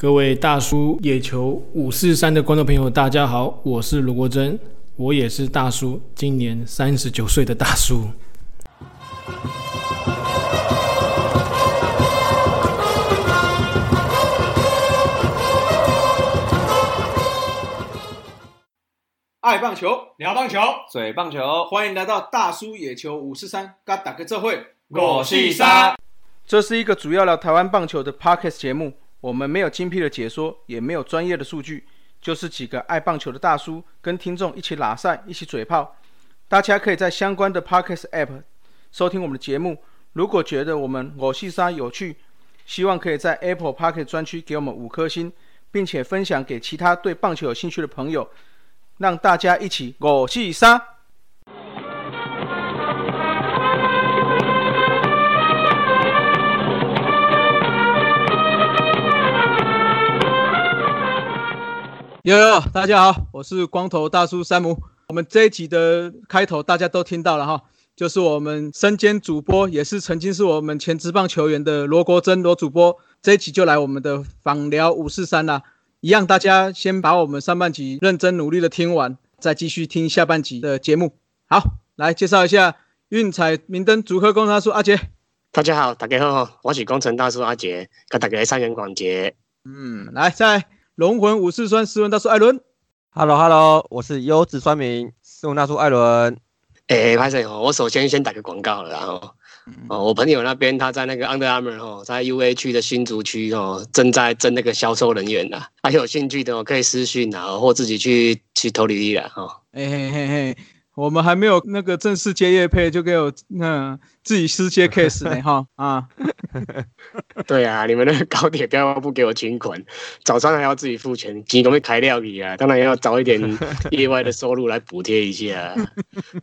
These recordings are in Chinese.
各位大叔野球五四三的观众朋友，大家好，我是卢国珍，我也是大叔，今年三十九岁的大叔。爱棒球，聊棒球，嘴棒球，欢迎来到大叔野球五四三，嘎打个这会，我是三。这是一个主要聊台湾棒球的 podcast 节目，我们没有精辟的解说，也没有专业的数据，就是几个爱棒球的大叔跟听众一起拉赛，一起嘴炮。大家可以在相关的 podcast app 收听我们的节目。如果觉得我们我是三有趣，希望可以在 Apple Podcast 专区给我们五颗星，并且分享给其他对棒球有兴趣的朋友。让大家一起我是三。哟哟，大家好，我是光头大叔山姆。我们这一集的开头大家都听到了哈，就是我们身兼主播，也是曾经是我们前职棒球员的罗国珍罗主播。这一集就来我们的访聊五四三啦。一样，大家先把我们上半集认真努力的听完，再继续听下半集的节目。好，来介绍一下运彩明灯组合工程大叔阿杰。大家好，大家好，我是工程大叔阿杰，跟大家三元广杰。嗯，来，在龙魂武士酸斯文大叔艾伦。Hello Hello，我是优质酸民斯文大叔艾伦。哎，拍摄哦，我首先先打个广告了，然后。哦，我朋友那边他在那个 Under Armour 哦，在 UA 区的新竹区哦，正在征那个销售人员呢。还有兴趣的哦，可以私讯啊，或自己去去投履历了哈。嘿嘿嘿嘿。我们还没有那个正式接业配，就给我那自己私接 case 呢 哈啊，对啊，你们那个高铁票不给我请款，早上还要自己付钱，提供开料理啊，当然要找一点意外的收入来补贴一下。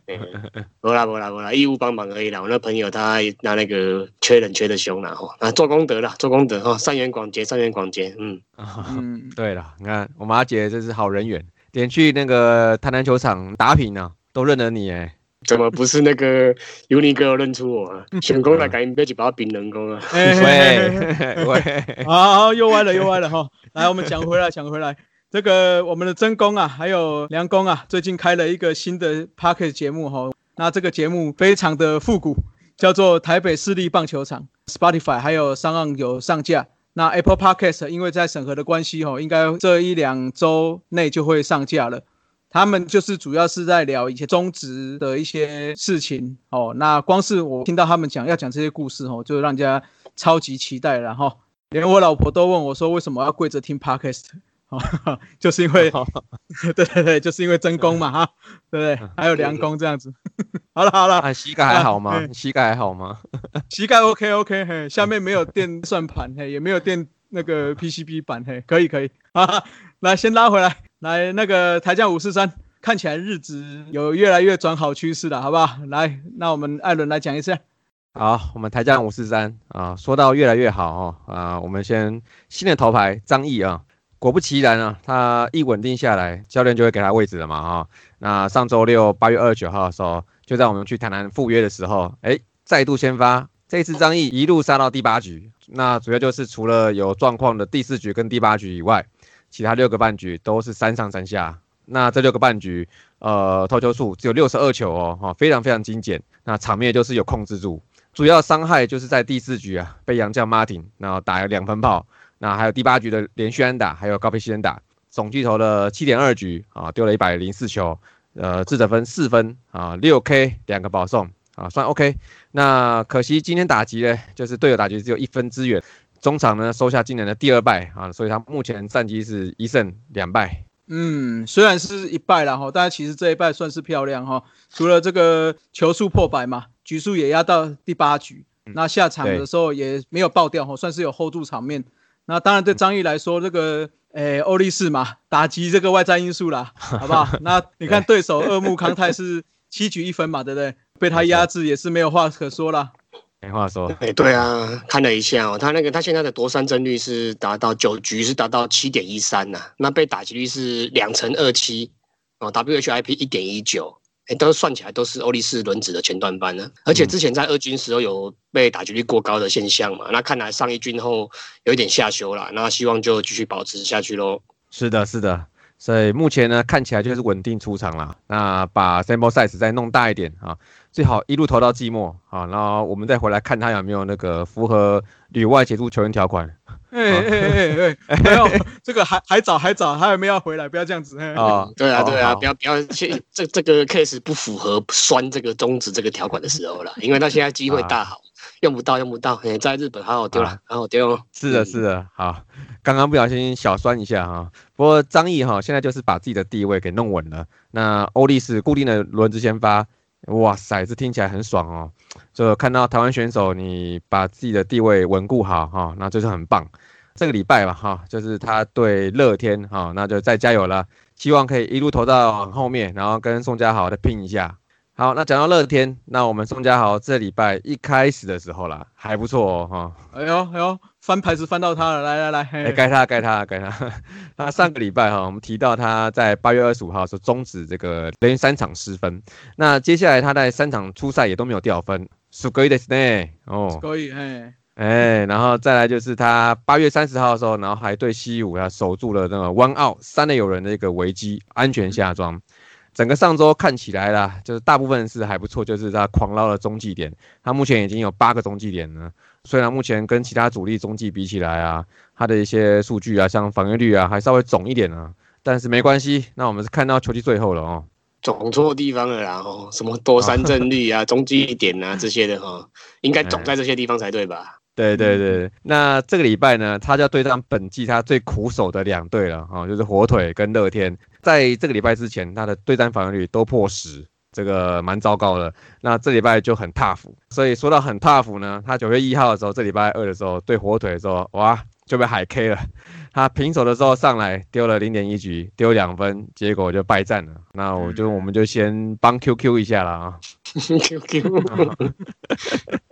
不啦不啦不啦，义务帮忙而已啦。我那朋友他拿那个缺人缺的凶了哈，啊做功德了做功德哈，三元广结三元广结，嗯 嗯，对了，你看我们阿杰这是好人缘，连去那个台南球场打品呢。都认得你哎，怎么不是那个尤尼哥认出我啊？成功了，赶紧别去把冰人工啊！喂喂，好，又歪了又歪了哈！来，我们讲回来讲回来，这个我们的真公啊，还有梁公啊，最近开了一个新的 p a r k e t 节目哈。那这个节目非常的复古，叫做台北市立棒球场。Spotify 还有上岸有上架。那 Apple Podcast 因为在审核的关系哈，应该这一两周内就会上架了。他们就是主要是在聊一些中职的一些事情哦。那光是我听到他们讲要讲这些故事哦，就让人家超级期待了哈。连我老婆都问我说，为什么要跪着听 podcast？哦，就是因为，对对对，就是因为真功嘛哈，对不对？还有良功这样子。好了好了，膝盖还好吗？膝盖还好吗？膝盖 OK OK，嘿，下面没有垫算盘，嘿，也没有垫那个 PCB 板，嘿，可以可以啊。来，先拉回来。来，那个台将五四三，看起来日子有越来越转好趋势了，好不好？来，那我们艾伦来讲一下。好，我们台将五四三啊，说到越来越好哦啊，我们先新的头牌张毅啊，果不其然啊，他一稳定下来，教练就会给他位置了嘛哈。那上周六八月二十九号的时候，就在我们去谈谈赴约的时候，哎，再度先发，这次张毅一路杀到第八局，那主要就是除了有状况的第四局跟第八局以外。其他六个半局都是三上三下，那这六个半局，呃，投球数只有六十二球哦，哈，非常非常精简。那场面就是有控制住，主要伤害就是在第四局啊，被杨将 Martin 然后打了两分炮，那还有第八局的连续安打，还有高飞牺牲打，总计投了七点二局啊，丢了一百零四球，呃，自责分四分啊，六 K 两个保送啊，算 OK。那可惜今天打击呢，就是队友打击只有一分支援。中场呢收下今年的第二败啊，所以他目前战绩是一胜两败。嗯，虽然是一败了哈，但其实这一败算是漂亮哈。除了这个球数破百嘛，局数也压到第八局，那下场的时候也没有爆掉哈，算是有 hold 住场面。那当然对张毅来说，这个诶欧力士嘛，打击这个外在因素啦，好不好？那你看对手二木康泰是七局一分嘛，对不对？被他压制也是没有话可说了。没话说，哎，对啊，看了一下哦，他那个他现在的夺三帧率是达到九局是达到七点一三呐，那被打击率是两成二七哦，WHIP 一点一九，哎，都算起来都是欧力士轮子的前段班呢。而且之前在二军时候有被打击率过高的现象嘛，那看来上一军后有一点下修了，那希望就继续保持下去喽。是的，是的。所以目前呢，看起来就是稳定出场了。那把 sample size 再弄大一点啊，最好一路投到季末啊，然后我们再回来看他有没有那个符合旅外协助球员条款。哎哎哎哎，没有，这个还还早还早，他还没要回来，不要这样子。啊，对啊对啊，不要不要，去这这个 case 不符合拴这个终止这个条款的时候了，因为他现在机会大好。用不到，用不到，哎，在日本好好丢了，好好丢。是的，是的，好，刚刚不小心小酸一下哈。不过张毅哈，现在就是把自己的地位给弄稳了。那欧力士固定的轮值先发，哇塞，这听起来很爽哦。就看到台湾选手你把自己的地位稳固好哈，那就是很棒。这个礼拜吧哈，就是他对乐天哈，那就再加油了，希望可以一路投到后面，然后跟宋佳豪的拼一下。好，那讲到乐天，那我们宋家豪这礼拜一开始的时候啦，还不错哦，哈。哎呦哎呦，翻牌子翻到他了，来来来，哎，该他该他该他。那 上个礼拜哈，我们提到他在八月二十五号说终止这个连续三场失分，那接下来他在三场初赛也都没有掉分，是可以的呢。哦，可以，哎哎，然后再来就是他八月三十号的时候，然后还对西武啊守住了那个 one out 三垒有人的一个危机，安全下庄。整个上周看起来啦，就是大部分是还不错，就是他狂捞了中继点，他目前已经有八个中继点了。虽然目前跟其他主力中继比起来啊，他的一些数据啊，像防御率啊，还稍微肿一点啊，但是没关系。那我们是看到球季最后了哦，肿错地方了啦哦，什么多三振率啊、中继点啊这些的哈，应该肿在这些地方才对吧？对对对，那这个礼拜呢，他就要对上本季他最苦手的两队了啊，就是火腿跟乐天。在这个礼拜之前，他的对战防御率都破十，这个蛮糟糕的。那这礼拜就很 tough，所以说到很 tough 呢，他九月一号的时候，这礼拜二的时候对火腿的时候，哇，就被海 K 了。他平手的时候上来丢了零点一局，丢两分，结果就败战了。那我就我们就先帮 QQ 一下了啊，QQ。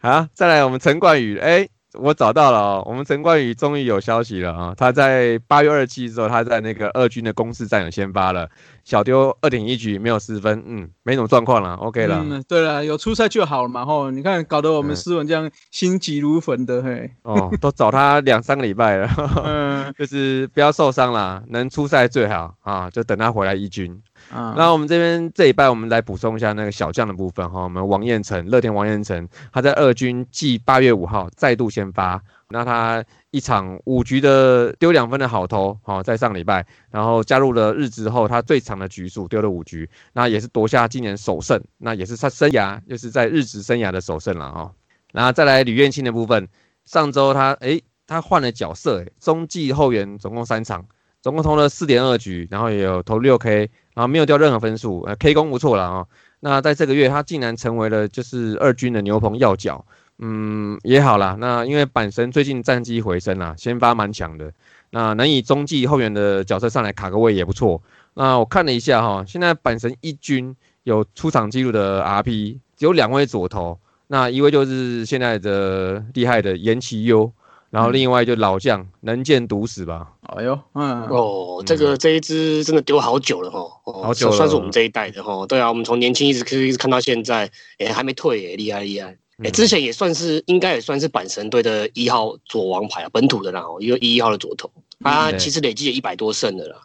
好，再来我们陈冠宇，哎。我找到了哦，我们陈冠宇终于有消息了啊！他在八月二十七之后，他在那个二军的公式战有先发了，小丢二点一局没有失分，嗯，没什么状况了，OK 了。嗯，对了，有出赛就好了嘛，吼！你看搞得我们斯文这样心急如焚的，嘿。哦，都找他两三个礼拜了，嗯，就是不要受伤了，能出赛最好啊，就等他回来一军。那我们这边这一拜，我们来补充一下那个小将的部分哈。我们王彦成，乐天王彦成，他在二军继八月五号再度先发，那他一场五局的丢两分的好投，好在上礼拜，然后加入了日之后，他最长的局数丢了五局，那也是夺下今年首胜，那也是他生涯就是在日职生涯的首胜了哈。然后再来吕彦青的部分，上周他诶，他换了角色诶，中继后援总共三场，总共投了四点二局，然后也有投六 K。啊，没有掉任何分数，呃，K 功不错了啊。那在这个月，他竟然成为了就是二军的牛棚要角，嗯，也好啦。那因为板神最近战绩回升啦，先发蛮强的，那能以中继后援的角色上来卡个位也不错。那我看了一下哈，现在板神一军有出场记录的 RP，只有两位左投，那一位就是现在的厉害的岩崎优。然后另外就老将能见毒死吧？哎呦，嗯，哦，这个这一支真的丢好久了哈，好久了，算是我们这一代的哈。对啊，我们从年轻一直一直看到现在，哎，还没退，哎，厉害厉害。哎，之前也算是应该也算是阪神队的一号左王牌啊，本土的啦，一个一号的左投，他其实累计也一百多胜的啦。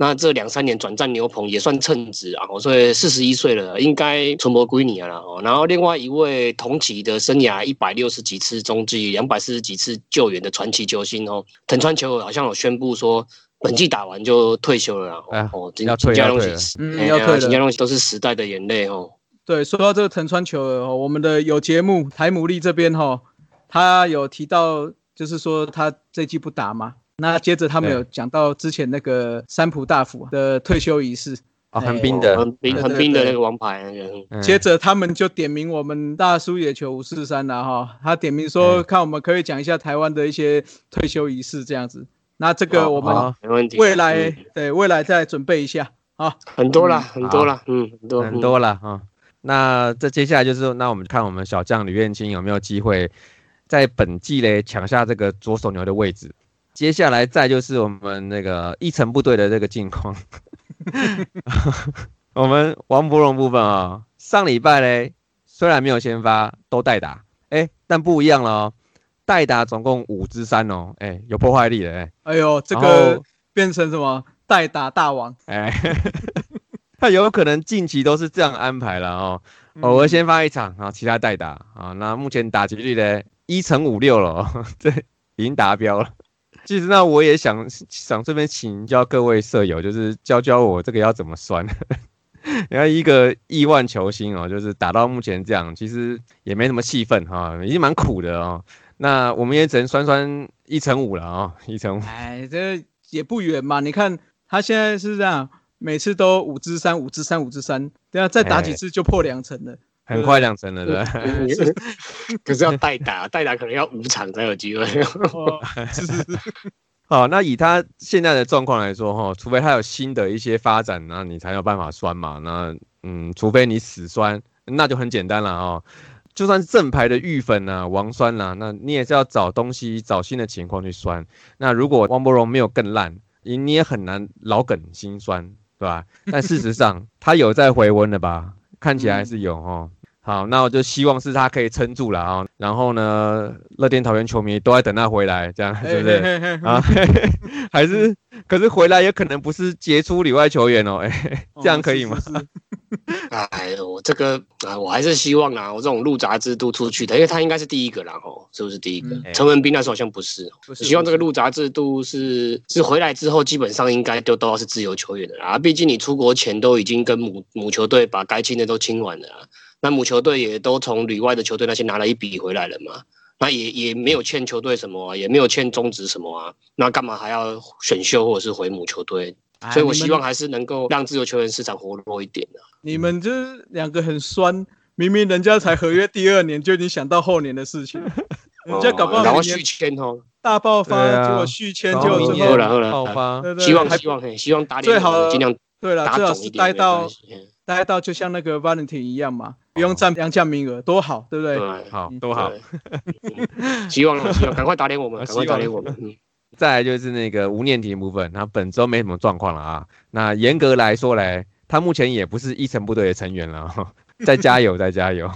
那这两三年转战牛棚也算称职啊，所以四十一岁了，应该存活归你了哦。然后另外一位同期的生涯一百六十几次中继、两百四十几次救援的传奇球星哦，藤川球好像有宣布说本季打完就退休了哦。要退要退嗯，要退了。东西都是时代的眼泪哦。对，说到这个藤川球哦，我们的有节目台姆利这边哈，他有提到，就是说他这季不打吗？那接着他们有讲到之前那个三浦大辅的退休仪式。啊，横滨的。横滨横滨的那个王牌。接着他们就点名我们大叔野球五四三了哈，他点名说看我们可以讲一下台湾的一些退休仪式这样子。那这个我们没问题，未来对未来再准备一下啊，很多了很多了，嗯，很多很多了啊。那这接下来就是那我们看我们小将吕彦青有没有机会在本季嘞抢下这个左手牛的位置。接下来再就是我们那个一城部队的这个近况，我们王博荣部分啊，上礼拜嘞虽然没有先发，都代打，哎，但不一样了哦，代打总共五支三哦，哎，有破坏力的哎，哎呦，这个变成什么？代打大王？哎，他有可能近期都是这样安排了哦，偶尔先发一场啊，其他代打啊，那目前打击率呢一乘五六了，哦 这已经达标了。其实那我也想想这边请教各位舍友，就是教教我这个要怎么算。你看一个亿万球星哦，就是打到目前这样，其实也没什么气氛哈，已经蛮苦的哦。那我们也只能算算一乘五了啊，一乘五。哎，这也不远嘛。你看他现在是这样，每次都五支三，五支三，五支三，等下再打几次就破两成了，很快两成了，对？可 是要代打，代打可能要五场才有机会。是 是是。好，那以他现在的状况来说，哈，除非他有新的一些发展，那你才有办法酸嘛。那，嗯，除非你死酸，那就很简单了哦。就算是正牌的玉粉呐、王酸呐，那你也是要找东西、找新的情况去酸。那如果汪博荣没有更烂，你你也很难老梗心酸，对吧？但事实上，他有在回温的吧？看起来是有哦。好，那我就希望是他可以撑住了啊。然后呢，乐天桃园球迷都在等他回来，这样是不是啊？还是，可是回来也可能不是杰出里外球员哦。哎，这样可以吗？哎呦，这个啊，我还是希望啊，我这种入闸制度出去的，因为他应该是第一个啦，哦，是不是第一个？陈文斌那时候好像不是。希望这个入闸制度是是回来之后，基本上应该都都要是自由球员的啊。毕竟你出国前都已经跟母母球队把该清的都清完了。那母球队也都从旅外的球队那些拿了一笔回来了嘛？那也也没有欠球队什么，也没有欠中职什么啊？那干嘛还要选秀或者是回母球队？所以我希望还是能够让自由球员市场活络一点的。你们这两个很酸，明明人家才合约第二年就已经想到后年的事情，人家搞不好然后续签哦，大爆发，结果续签就明年然后爆发，希望希望希望打最好尽量对了，最好是待到。待到就像那个 Valentine 一样嘛，不用占两项名额，多好，对不对？好，多好。希望希望赶快打脸我们，赶快打脸我们。再来就是那个无念婷部分，他本周没什么状况了啊。那严格来说嘞，他目前也不是一城部队的成员了，再加油，再加油。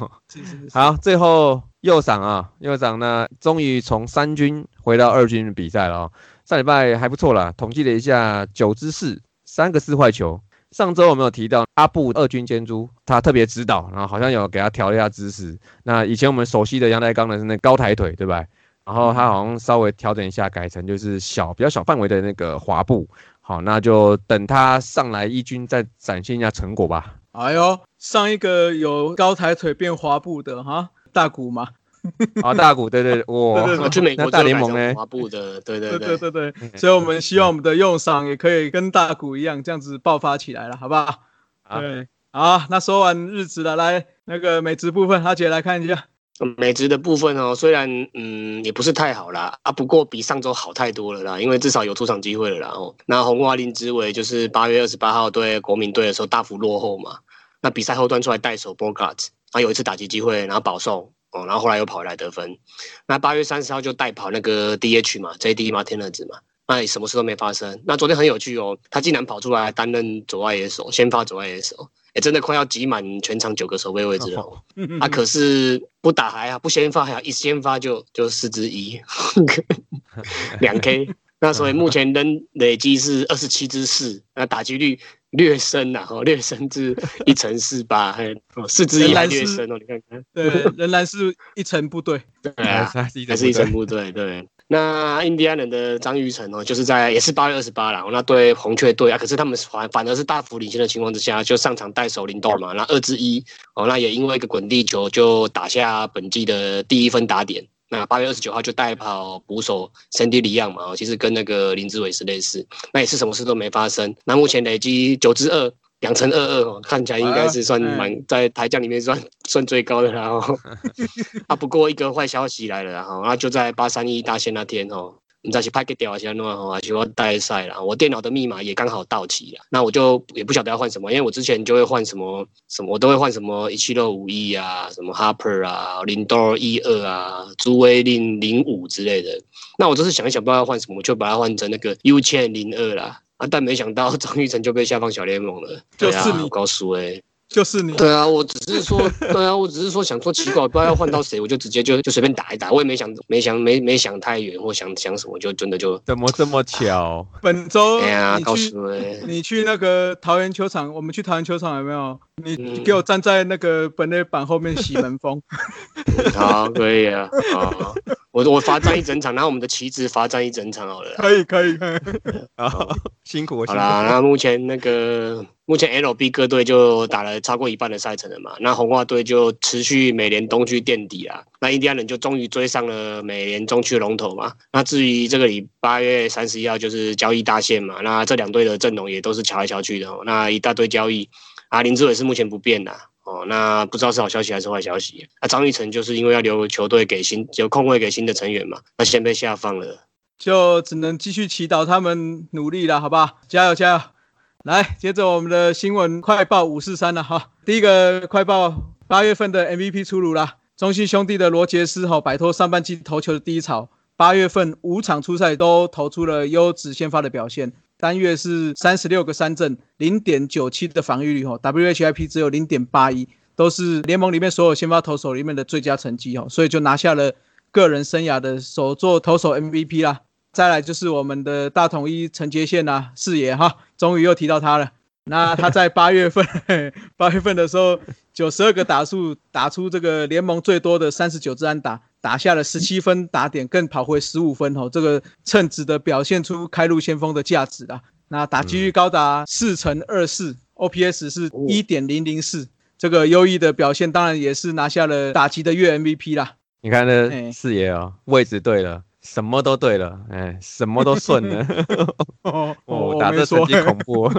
好，最后右赏啊，右赏呢，终于从三军回到二军比赛了。上礼拜还不错啦，统计了一下，九支四，三个四坏球。上周我们有提到阿布二军监督，他特别指导，然后好像有给他调了一下姿势。那以前我们熟悉的杨代刚的是那高抬腿，对吧？然后他好像稍微调整一下，改成就是小比较小范围的那个滑步。好，那就等他上来一军再展现一下成果吧。哎呦，上一个有高抬腿变滑步的哈，大鼓嘛。啊，大股对对哇，去美国大联盟呢，滑步的，对对对对对对，所以我们希望我们的用赏也可以跟大股一样，这样子爆发起来了，好不好？对，好，那说完日子了，来那个美职部分，阿杰来看一下美职的部分哦，虽然嗯也不是太好啦，啊，不过比上周好太多了啦，因为至少有出场机会了啦。哦，那红袜林之伟就是八月二十八号对国民队的时候大幅落后嘛，那比赛后端出来带手 Bogart，啊有一次打击机会，然后保送。哦，然后后来又跑回来得分，那八月三十号就代跑那个 DH 嘛，JD 嘛，天乐子嘛，那什么事都没发生。那昨天很有趣哦，他竟然跑出来担任左外野手，先发左外野手，哎，真的快要挤满全场九个守备位置了。啊，可是不打还好，不先发还好，一先发就就四之一，两 K。那所以目前仍累积是二十七支四，那打击率。略升呐，哈，略升至一成四八，哦，四支一略升哦，你看看，对，仍然是一成部队，对啊，还是一成部队，对。那印第安人的张玉成哦，就是在也是八月二十八了，那对红雀队啊，可是他们反反而是大幅领先的情况之下，就上场带手领豆嘛，那二之一哦，那也因为一个滚地球就打下本季的第一分打点。那八月二十九号就代跑捕手 Cindy 李昂嘛，其实跟那个林志伟是类似，那也是什么事都没发生。那目前累积九支二，两乘二二哦，看起来应该是算蛮在台将里面算算最高的然后 啊，不过一个坏消息来了，然后那就在八三一大限那天哦。你再去拍个掉一下，弄好啊，就要带赛了。我电脑的密码也刚好到期了，那我就也不晓得要换什么，因为我之前就会换什么什么，我都会换什么一七六五一啊，什么 Harper 啊，林多一二啊，朱威令零五之类的。那我就是想一想，不知道要换什么，我就把它换成那个 U 千零二啦。啊，但没想到 张玉成就被下放小联盟了，就是对啊你我告诉哎，就是你。对啊，我只是说，对啊，我只是说想说奇怪，我不知道要换到谁，我就直接就就随便打一打，我也没想没想没没想太远或想想什么，就真的就怎么这么巧？本周哎呀，告你你去那个桃园球场，我们去桃园球场有没有？你嗯。给我站在那个本垒板后面洗门风。好，可以啊，好，我我罚站一整场，然后我们的旗帜罚站一整场好了。可以可以，可以。好，辛苦我辛苦。好啦，那目前那个目前 LB 各队就打了超过一半的赛程了嘛，那红袜队就持续美联东区垫底啊，那印第安人就终于追上了美联中区龙头嘛。那至于这个礼八月三十一号就是交易大限嘛，那这两队的阵容也都是瞧来瞧去的哦，那一大堆交易啊，林志伟是目前不变的。哦，那不知道是好消息还是坏消息。那张玉成就是因为要留球队给新留空位给新的成员嘛，那先被下放了。就只能继续祈祷他们努力了，好不好？加油加油！来，接着我们的新闻快报五四三了哈。第一个快报，八月份的 MVP 出炉了，中信兄弟的罗杰斯哈摆脱上半季投球的低潮，八月份五场出赛都投出了优质先发的表现，单月是三十六个三振，零点九七的防御率哈，WHIP 只有零点八一，都是联盟里面所有先发投手里面的最佳成绩哦，所以就拿下了个人生涯的首座投手 MVP 啦。再来就是我们的大统一陈杰宪呐，四爷哈，终于又提到他了。那他在八月份，八月份的时候，九十二个打数打出这个联盟最多的三十九支安打，打下了十七分打点，更跑回十五分哦，这个称职的表现出开路先锋的价值啦。那打击率高达四乘二四，OPS 是一点零零四，这个优异的表现，当然也是拿下了打击的月 MVP 啦。你看哎这四爷哦，位置对了，什么都对了，哎，什么都顺了。哦打这成绩恐怖。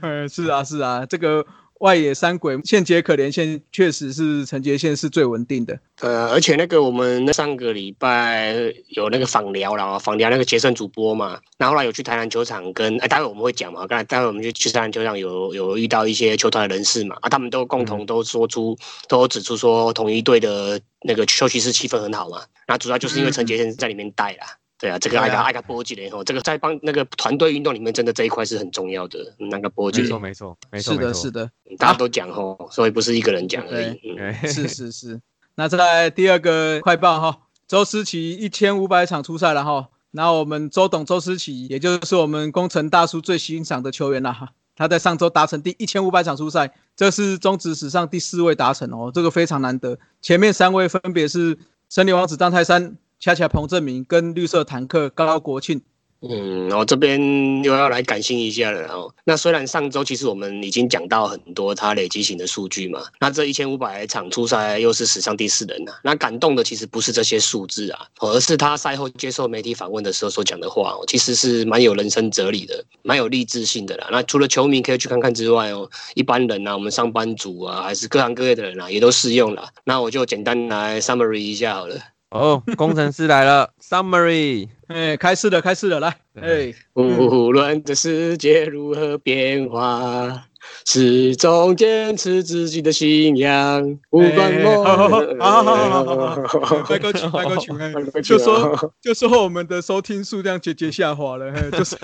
嗯，是啊，是啊，这个外野三鬼现结可怜线确实是陈杰线是最稳定的。呃，而且那个我们上个礼拜有那个访聊啦，访聊那个杰森主播嘛，那后来有去台南球场跟，哎，待会我们会讲嘛，刚才待会我们就去台南球场有有遇到一些球团的人士嘛，啊，他们都共同都说出，都指出说统一队的那个休息室气氛很好嘛，那主要就是因为陈杰先在里面带啦。对啊，这个爱个爱个波及的吼，这个在帮那个团队运动里面，真的这一块是很重要的。嗯那个波及没，错没错没错是的，是的，大家都讲吼，所以不是一个人讲而已。是是是。那再来第二个快报哈，周思齐一千五百场出赛了哈。那我们周董周思齐，也就是我们工程大叔最欣赏的球员了哈。他在上周达成第一千五百场出赛，这是中职史上第四位达成哦，这个非常难得。前面三位分别是森林王子张泰山、恰恰彭正明跟绿色坦克高国庆。嗯，我这边又要来感性一下了哦。那虽然上周其实我们已经讲到很多他累积型的数据嘛，那这一千五百场出赛又是史上第四人呐、那感动的其实不是这些数字啊，而是他赛后接受媒体访问的时候所讲的话哦，其实是蛮有人生哲理的，蛮有励志性的啦。那除了球迷可以去看看之外哦，一般人啊，我们上班族啊，还是各行各业的人啊，也都适用了。那我就简单来 summary 一下好了。哦，工程师来了，summary。哎，开始了，开始了，来，哎，无论这世界如何变化，始终坚持自己的信仰。不管我，好好好好好好好拜歌曲，拜歌曲，哎，就说就说我们的收听数量节节下滑了，嘿，就是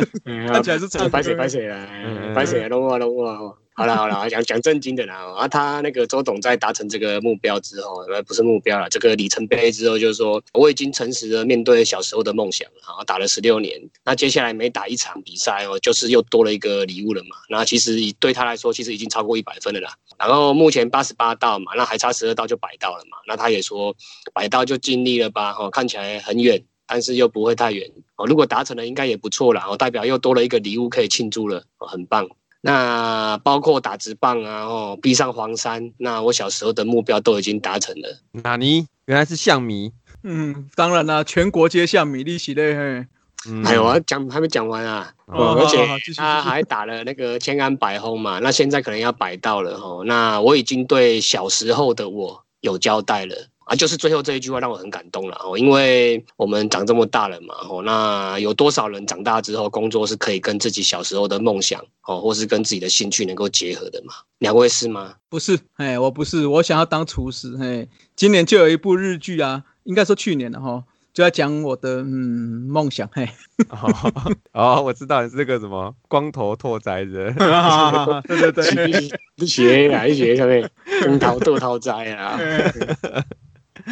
看起来是唱歌拍谁拍谁啦，拍谁弄我弄我。好了好了，讲讲正经的啦。啊，他那个周董在达成这个目标之后，呃，不是目标了，这个里程碑之后，就是说我已经诚实的面对小时候的梦想了。啊，打了十六年，那接下来每打一场比赛哦，就是又多了一个礼物了嘛。那其实对他来说，其实已经超过一百分了啦。然后目前八十八道嘛，那还差十二道就百道了嘛。那他也说百道就尽力了吧，哦，看起来很远，但是又不会太远哦。如果达成了，应该也不错啦，哦，代表又多了一个礼物可以庆祝了，哦，很棒。那包括打直棒啊，哦，逼上黄山，那我小时候的目标都已经达成了。纳尼？原来是象迷。嗯，当然啦，全国皆向米利息嘞，嘿，嗯还有啊，讲还没讲完啊，哦而且他还打了那个千安百轰嘛，那现在可能要百到了哦。那我已经对小时候的我有交代了。啊，就是最后这一句话让我很感动了哦，因为我们长这么大了嘛，哦，那有多少人长大之后工作是可以跟自己小时候的梦想哦，或是跟自己的兴趣能够结合的嘛？两位是吗？不是，哎，我不是，我想要当厨师，嘿，今年就有一部日剧啊，应该说去年的哈，就在讲我的嗯梦想，嘿，哦哦，我知道你是这个什么光头拓哉人，对对对，学啊，你学上面跟桃豆桃斋啊，跟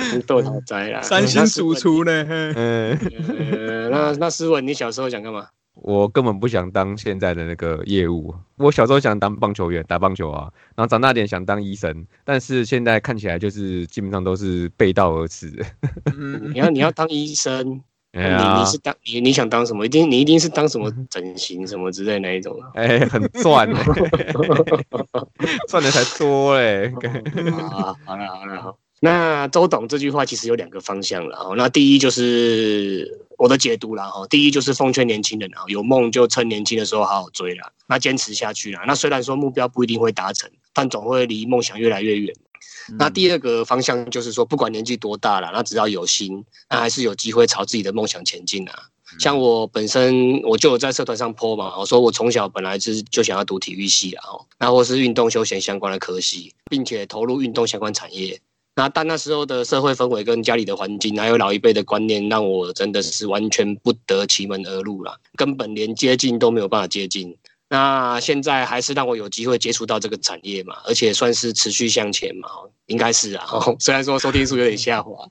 豆桃斋啊，三星主厨呢，嗯，呃，那那思文，你小时候想干嘛？我根本不想当现在的那个业务，我小时候想当棒球员，打棒球啊，然后长大点想当医生，但是现在看起来就是基本上都是背道而驰。嗯 你要你要当医生，你你，是当你你想当什么？一定你一定是当什么整形什么之类那一种啊？哎，很赚欸，赚的才多嘞。啊，好了好了好。那周董这句话其实有两个方向了哦。那第一就是我的解读了哈，第一就是奉劝年轻人啊，有梦就趁年轻的时候好好追啦，那坚持下去啦。那虽然说目标不一定会达成，但总会离梦想越来越远。那第二个方向就是说，不管年纪多大了，那只要有心，那还是有机会朝自己的梦想前进啊。像我本身，我就有在社团上 po 嘛，我说我从小本来是就想要读体育系啊，哦，那或是运动休闲相关的科系，并且投入运动相关产业。那但那时候的社会氛围跟家里的环境，还有老一辈的观念，让我真的是完全不得其门而入了，根本连接近都没有办法接近。那现在还是让我有机会接触到这个产业嘛，而且算是持续向前嘛，哦应该是啊。哦 虽然说收听数有点下滑，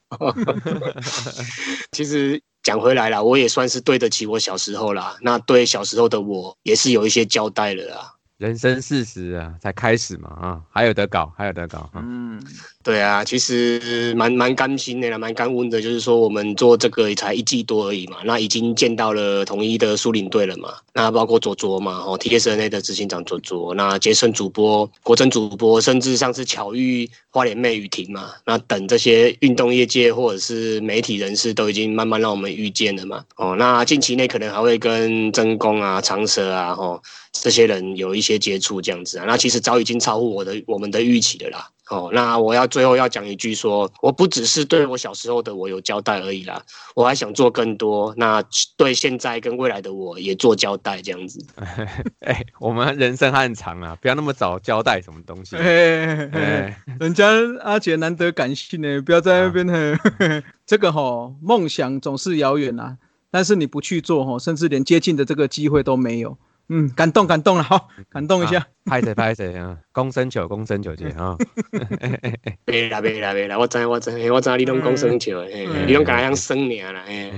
其实讲回来啦，我也算是对得起我小时候啦。那对小时候的我，也是有一些交代了啦。人生四十啊，才开始嘛啊，还有得搞，还有得搞啊。嗯，对啊，其实蛮蛮甘心的啦，蛮甘温的。就是说，我们做这个也才一季多而已嘛，那已经见到了统一的苏领队了嘛，那包括卓卓嘛，哦，TSNA 的执行长卓卓，那杰森主播、国珍主播，甚至上次巧遇花莲妹雨婷嘛，那等这些运动业界或者是媒体人士都已经慢慢让我们遇见了嘛，哦，那近期内可能还会跟真宫啊、长蛇啊，哦，这些人有一些接触这样子啊，那其实早已经超乎我的我们的预期的啦。哦，那我要最后要讲一句说，我不只是对我小时候的我有交代而已啦，我还想做更多，那对现在跟未来的我也做交代，这样子。哎，我们人生还很长啊，不要那么早交代什么东西。人家阿杰难得感性呢，不要在那边呢。这个哈，梦想总是遥远啊，但是你不去做哈，甚至连接近的这个机会都没有。嗯，感动感动了，好，感动一下。拍谁拍谁啊，公生球公生球姐啊。别 啦别啦别啦，我知我知，嘿我知你拢公生笑的，嘿嗯你拢敢样生你啦，嘿。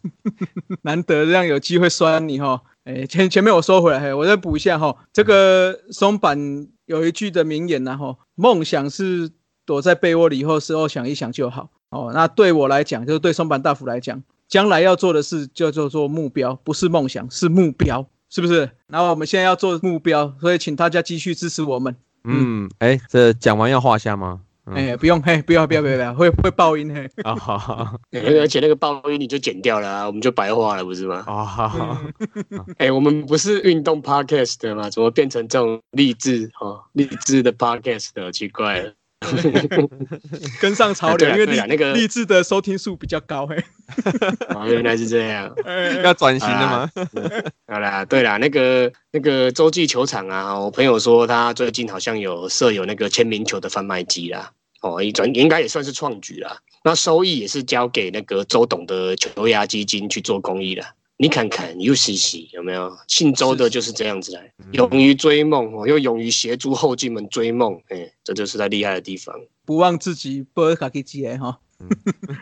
难得这样有机会酸你哈。哎，前前面我收回来，嘿我再补一下哈。这个松坂有一句的名言呐哈，梦想是躲在被窝里以后事后想一想就好。哦，那对我来讲，就是对松坂大辅来讲，将来要做的事就叫做目标，不是梦想，是目标，是不是？然后我们现在要做目标，所以请大家继续支持我们。嗯，哎，这讲完要画下吗？嗯哎，不用，嘿，不要，不要，不要，不要，会会爆音嘿。啊，好好 而且那个爆音你就剪掉了啊，我们就白话了，不是吗？哦，好好，哎、我们不是运动 podcast 的吗？怎么变成这种励志哦，励志的 podcast 的？奇怪了。跟上潮流，啊啊因为对啊那个励励志的收听数比较高，嘿。哦，原来是这样。要转型了吗？好啦，对啦，那个那个洲际球场啊，我朋友说他最近好像有设有那个签名球的贩卖机啦，哦，一转应该也算是创举啦。那收益也是交给那个周董的球牙基金去做公益啦。你看看 UCC 有没有姓周的就是这样子来，勇于追梦哦，又勇于协助后进们追梦，哎、这就是他厉害的地方。不忘自己，不尔卡给机哎哈。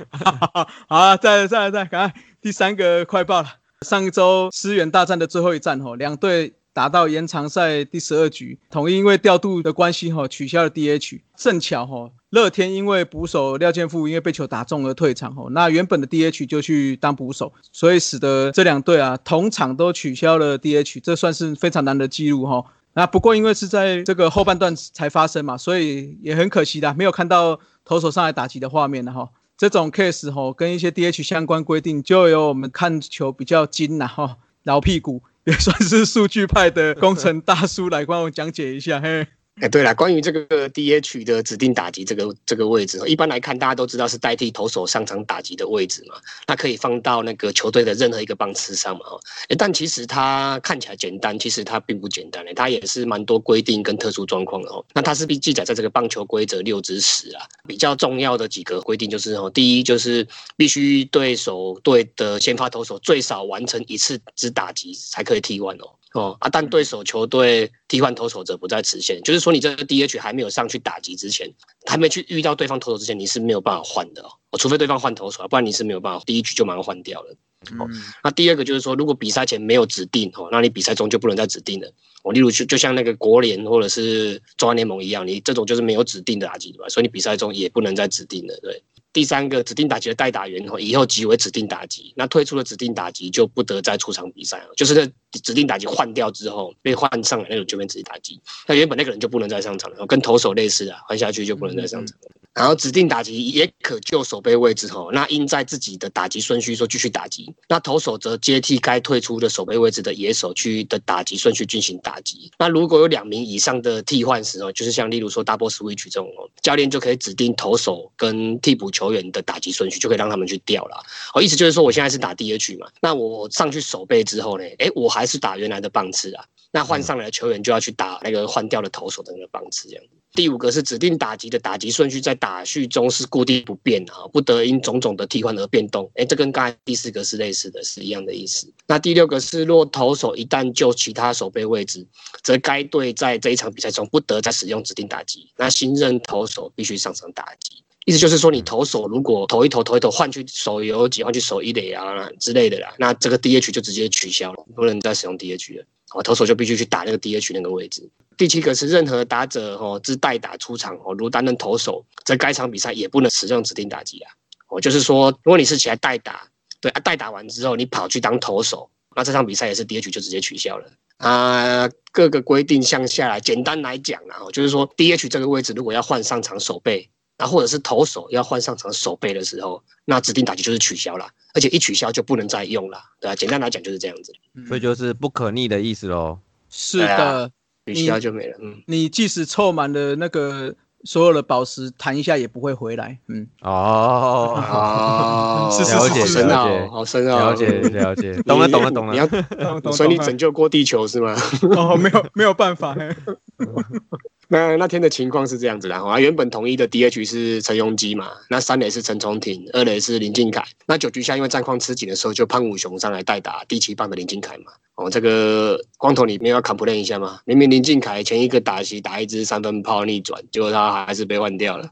好啊，再来再来再来，赶快第三个快报了。上一周思源大战的最后一战吼，两队打到延长赛第十二局，统一因为调度的关系吼，取消了 DH。正巧吼，乐天因为捕手廖健富因为被球打中而退场吼，那原本的 DH 就去当捕手，所以使得这两队啊同场都取消了 DH，这算是非常难的记录哈。那不过因为是在这个后半段才发生嘛，所以也很可惜的，没有看到投手上来打击的画面了哈。这种 case 吼跟一些 DH 相关规定，就由我们看球比较精呐哈，老屁股也算是数据派的工程大叔来帮我讲解一下嘿。哎，对了，关于这个 DH 的指定打击这个这个位置，一般来看大家都知道是代替投手上场打击的位置嘛，那可以放到那个球队的任何一个棒次上嘛，哦，但其实它看起来简单，其实它并不简单嘞，它也是蛮多规定跟特殊状况的哦。那它是必记载在这个棒球规则六之十啊，比较重要的几个规定就是哦，第一就是必须对手队的先发投手最少完成一次之打击才可以替换哦。哦啊，但对手球队替换投手者不在此限，就是说你这个 DH 还没有上去打击之前，还没去遇到对方投手之前，你是没有办法换的哦，除非对方换投手，不然你是没有办法第一局就马上换掉了。哦，那第二个就是说，如果比赛前没有指定哦，那你比赛中就不能再指定了。哦，例如就就像那个国联或者是中华联盟一样，你这种就是没有指定的打击对吧？所以你比赛中也不能再指定了，对。第三个指定打击的代打员哦，以后即为指定打击，那退出了指定打击就不得再出场比赛了。就是这指定打击换掉之后被换上来那种就变指定打击，那原本那个人就不能再上场了，跟投手类似啊，换下去就不能再上场。然后指定打击也可就守备位置后，那应在自己的打击顺序说继续打击，那投手则接替该退出的守备位置的野手去的打击顺序进行打击。那如果有两名以上的替换时哦，就是像例如说 double switch 这种哦，教练就可以指定投手跟替补球员的打击顺序，就可以让他们去调了。哦，意思就是说我现在是打 DH 嘛，那我上去守备之后呢，哎，我还是打原来的棒次啊，那换上来的球员就要去打那个换掉的投手的那个棒次这样。第五个是指定打击的打击顺序在打序中是固定不变的啊，不得因种种的替换而变动。哎，这跟刚才第四个是类似的，是一样的意思。那第六个是，若投手一旦就其他守备位置，则该队在这一场比赛中不得再使用指定打击。那新任投手必须上场打击。意思就是说，你投手如果投一投投一投换去手游击，换去手一垒啊之类的啦，那这个 DH 就直接取消了，不能再使用 DH 了。哦，投手就必须去打那个 DH 那个位置。第七个是任何打者哦，之代打出场哦，如担任投手，在该场比赛也不能使用指定打击啊。哦，就是说，如果你是起来代打，对啊，代打完之后你跑去当投手，那这场比赛也是 DH 就直接取消了啊。各个规定项下来，简单来讲啊，就是说 DH 这个位置如果要换上场守备，那或者是投手要换上场守备的时候，那指定打击就是取消了，而且一取消就不能再用了，对吧？简单来讲就是这样子，所以就是不可逆的意思喽。是的。取消就没了。嗯，你即使凑满了那个所有的宝石，弹一下也不会回来。嗯，哦哦，是了解了解，好深啊，了解了解，懂了懂了懂了。你要，所以你拯救过地球是吗？哦，没有没有办法。那那天的情况是这样子的啊，原本统一的 DH 是陈庸基嘛，那三垒是陈崇廷，二垒是林敬凯。那九局下因为战况吃紧的时候，就潘武雄上来代打第七棒的林敬凯嘛。哦，这个光头你没有 complain 一下吗？明明林敬凯前一个打席打一支三分炮逆转，结果他还是被换掉了。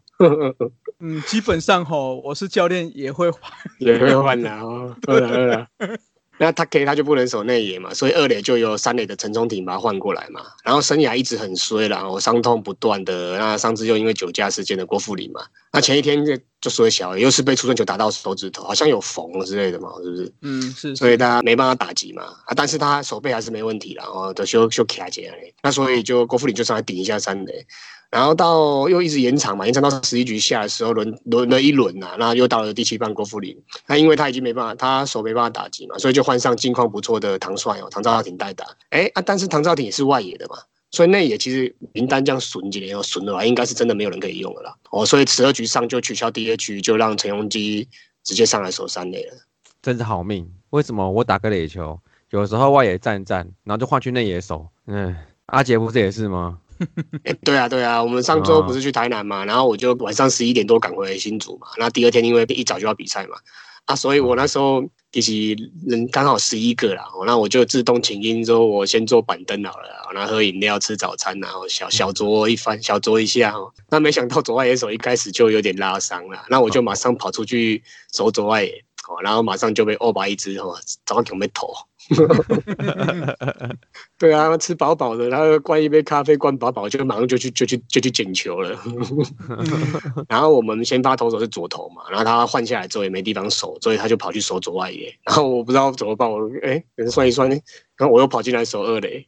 嗯，基本上吼，我是教练也会换，也会换的哦。那他可以，他就不能守内野嘛，所以二垒就由三垒的陈忠廷把他换过来嘛。然后生涯一直很衰然后伤痛不断的。那上次又因为酒驾事件的郭富林嘛，那前一天就就衰小，又是被出生球打到手指头，好像有缝之类的嘛，是不是？嗯，是。所以他没办法打击嘛，啊，但是他手背还是没问题然后就修修卡起来那所以就郭富林就上来顶一下三垒。然后到又一直延长嘛，延长到十一局下的时候轮轮了一轮呐，那又到了第七棒郭富林，那因为他已经没办法，他手没办法打击嘛，所以就换上近况不错的唐帅哦，唐兆廷代打。哎啊，但是唐兆廷也是外野的嘛，所以内野其实名单这样损几年要损的话，应该是真的没有人可以用了啦。哦，所以十二局上就取消 DH，就让陈永基直接上来守三垒了。真是好命！为什么我打个垒球，有时候外野站站，然后就换去内野守？嗯，阿杰不是也是吗？哎，对啊，对啊，我们上周不是去台南嘛，然后我就晚上十一点多赶回新竹嘛，那第二天因为一早就要比赛嘛，啊，所以我那时候其实人刚好十一个啦，那我就自动请缨说，我先坐板凳好了，然后喝饮料、吃早餐，然后小小酌一番，小酌一下哦。那没想到左外野手一开始就有点拉伤了，那我就马上跑出去守左外野，哦，然后马上就被欧巴一只哦，早上准备投。对啊，吃饱饱的，然后灌一杯咖啡，灌饱饱就马上就去就去就去捡球了。然后我们先发投手是左投嘛，然后他换下来之后也没地方守，所以他就跑去守左外野。然后我不知道怎么办，我哎，算一算呢，然后我又跑进来守二垒。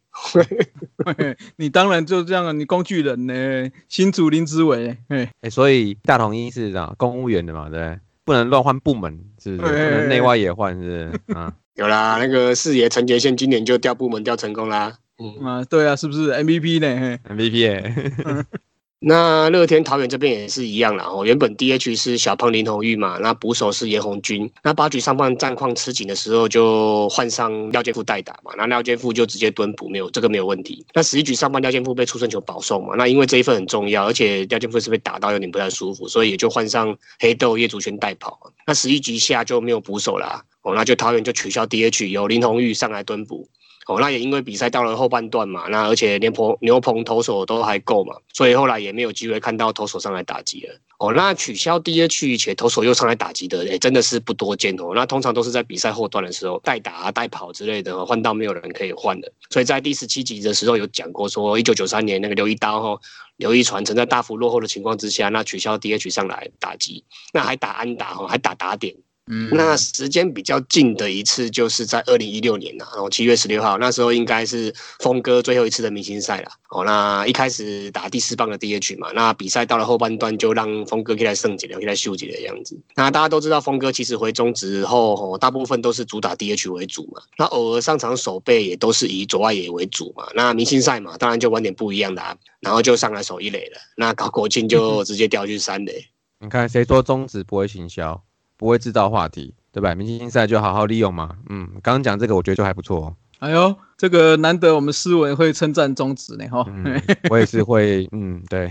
你当然就这样啊，你工具人呢，新竹林之伟。哎哎，所以大同一是啊，公务员的嘛，对，不能乱换部门，是不是？内外也换，是不是？啊。有啦，那个四爷陈杰宪今年就调部门调成功啦。嗯，啊，对啊，是不是 MVP 呢？MVP 哎，那乐天桃园这边也是一样啦。哦，原本 DH 是小胖林红玉嘛，那捕手是严红军。那八局上半战况吃紧的时候，就换上廖健富代打嘛。那廖健富就直接蹲捕，没有这个没有问题。那十一局上半廖健富被出生球保送嘛，那因为这一份很重要，而且廖健富是被打到有点不太舒服，所以也就换上黑豆叶祖轩代跑。那十一局下就没有捕手啦。哦，那就桃园就取消 DH，由林红玉上来蹲捕。哦，那也因为比赛到了后半段嘛，那而且连鹏牛棚投手都还够嘛，所以后来也没有机会看到投手上来打击了。哦，那取消 DH 且投手又上来打击的，哎，真的是不多见哦。那通常都是在比赛后段的时候代打啊、代跑之类的，换到没有人可以换的。所以在第十七集的时候有讲过，说一九九三年那个刘一刀哈，刘一传曾在大幅落后的情况之下，那取消 DH 上来打击，那还打安打哈，还打打点。嗯那时间比较近的一次就是在二零一六年呐，然后七月十六号，那时候应该是峰哥最后一次的明星赛了。哦，那一开始打第四棒的 DH 嘛，那比赛到了后半段就让峰哥可以来胜几了，可以来秀几的样子。那大家都知道，峰哥其实回中职后，哦，大部分都是主打 DH 为主嘛，那偶尔上场守备也都是以左外野为主嘛。那明星赛嘛，当然就玩点不一样的、啊，然后就上来守一垒了。那搞国庆就直接调去三垒。你看谁说中职不会行销，不会制造话题，对吧？明星赛就好好利用嘛。嗯，刚刚讲这个我觉得就还不错。哎呦，这个难得我们思文会称赞中职呢，哈。嗯，我也是会，嗯，对，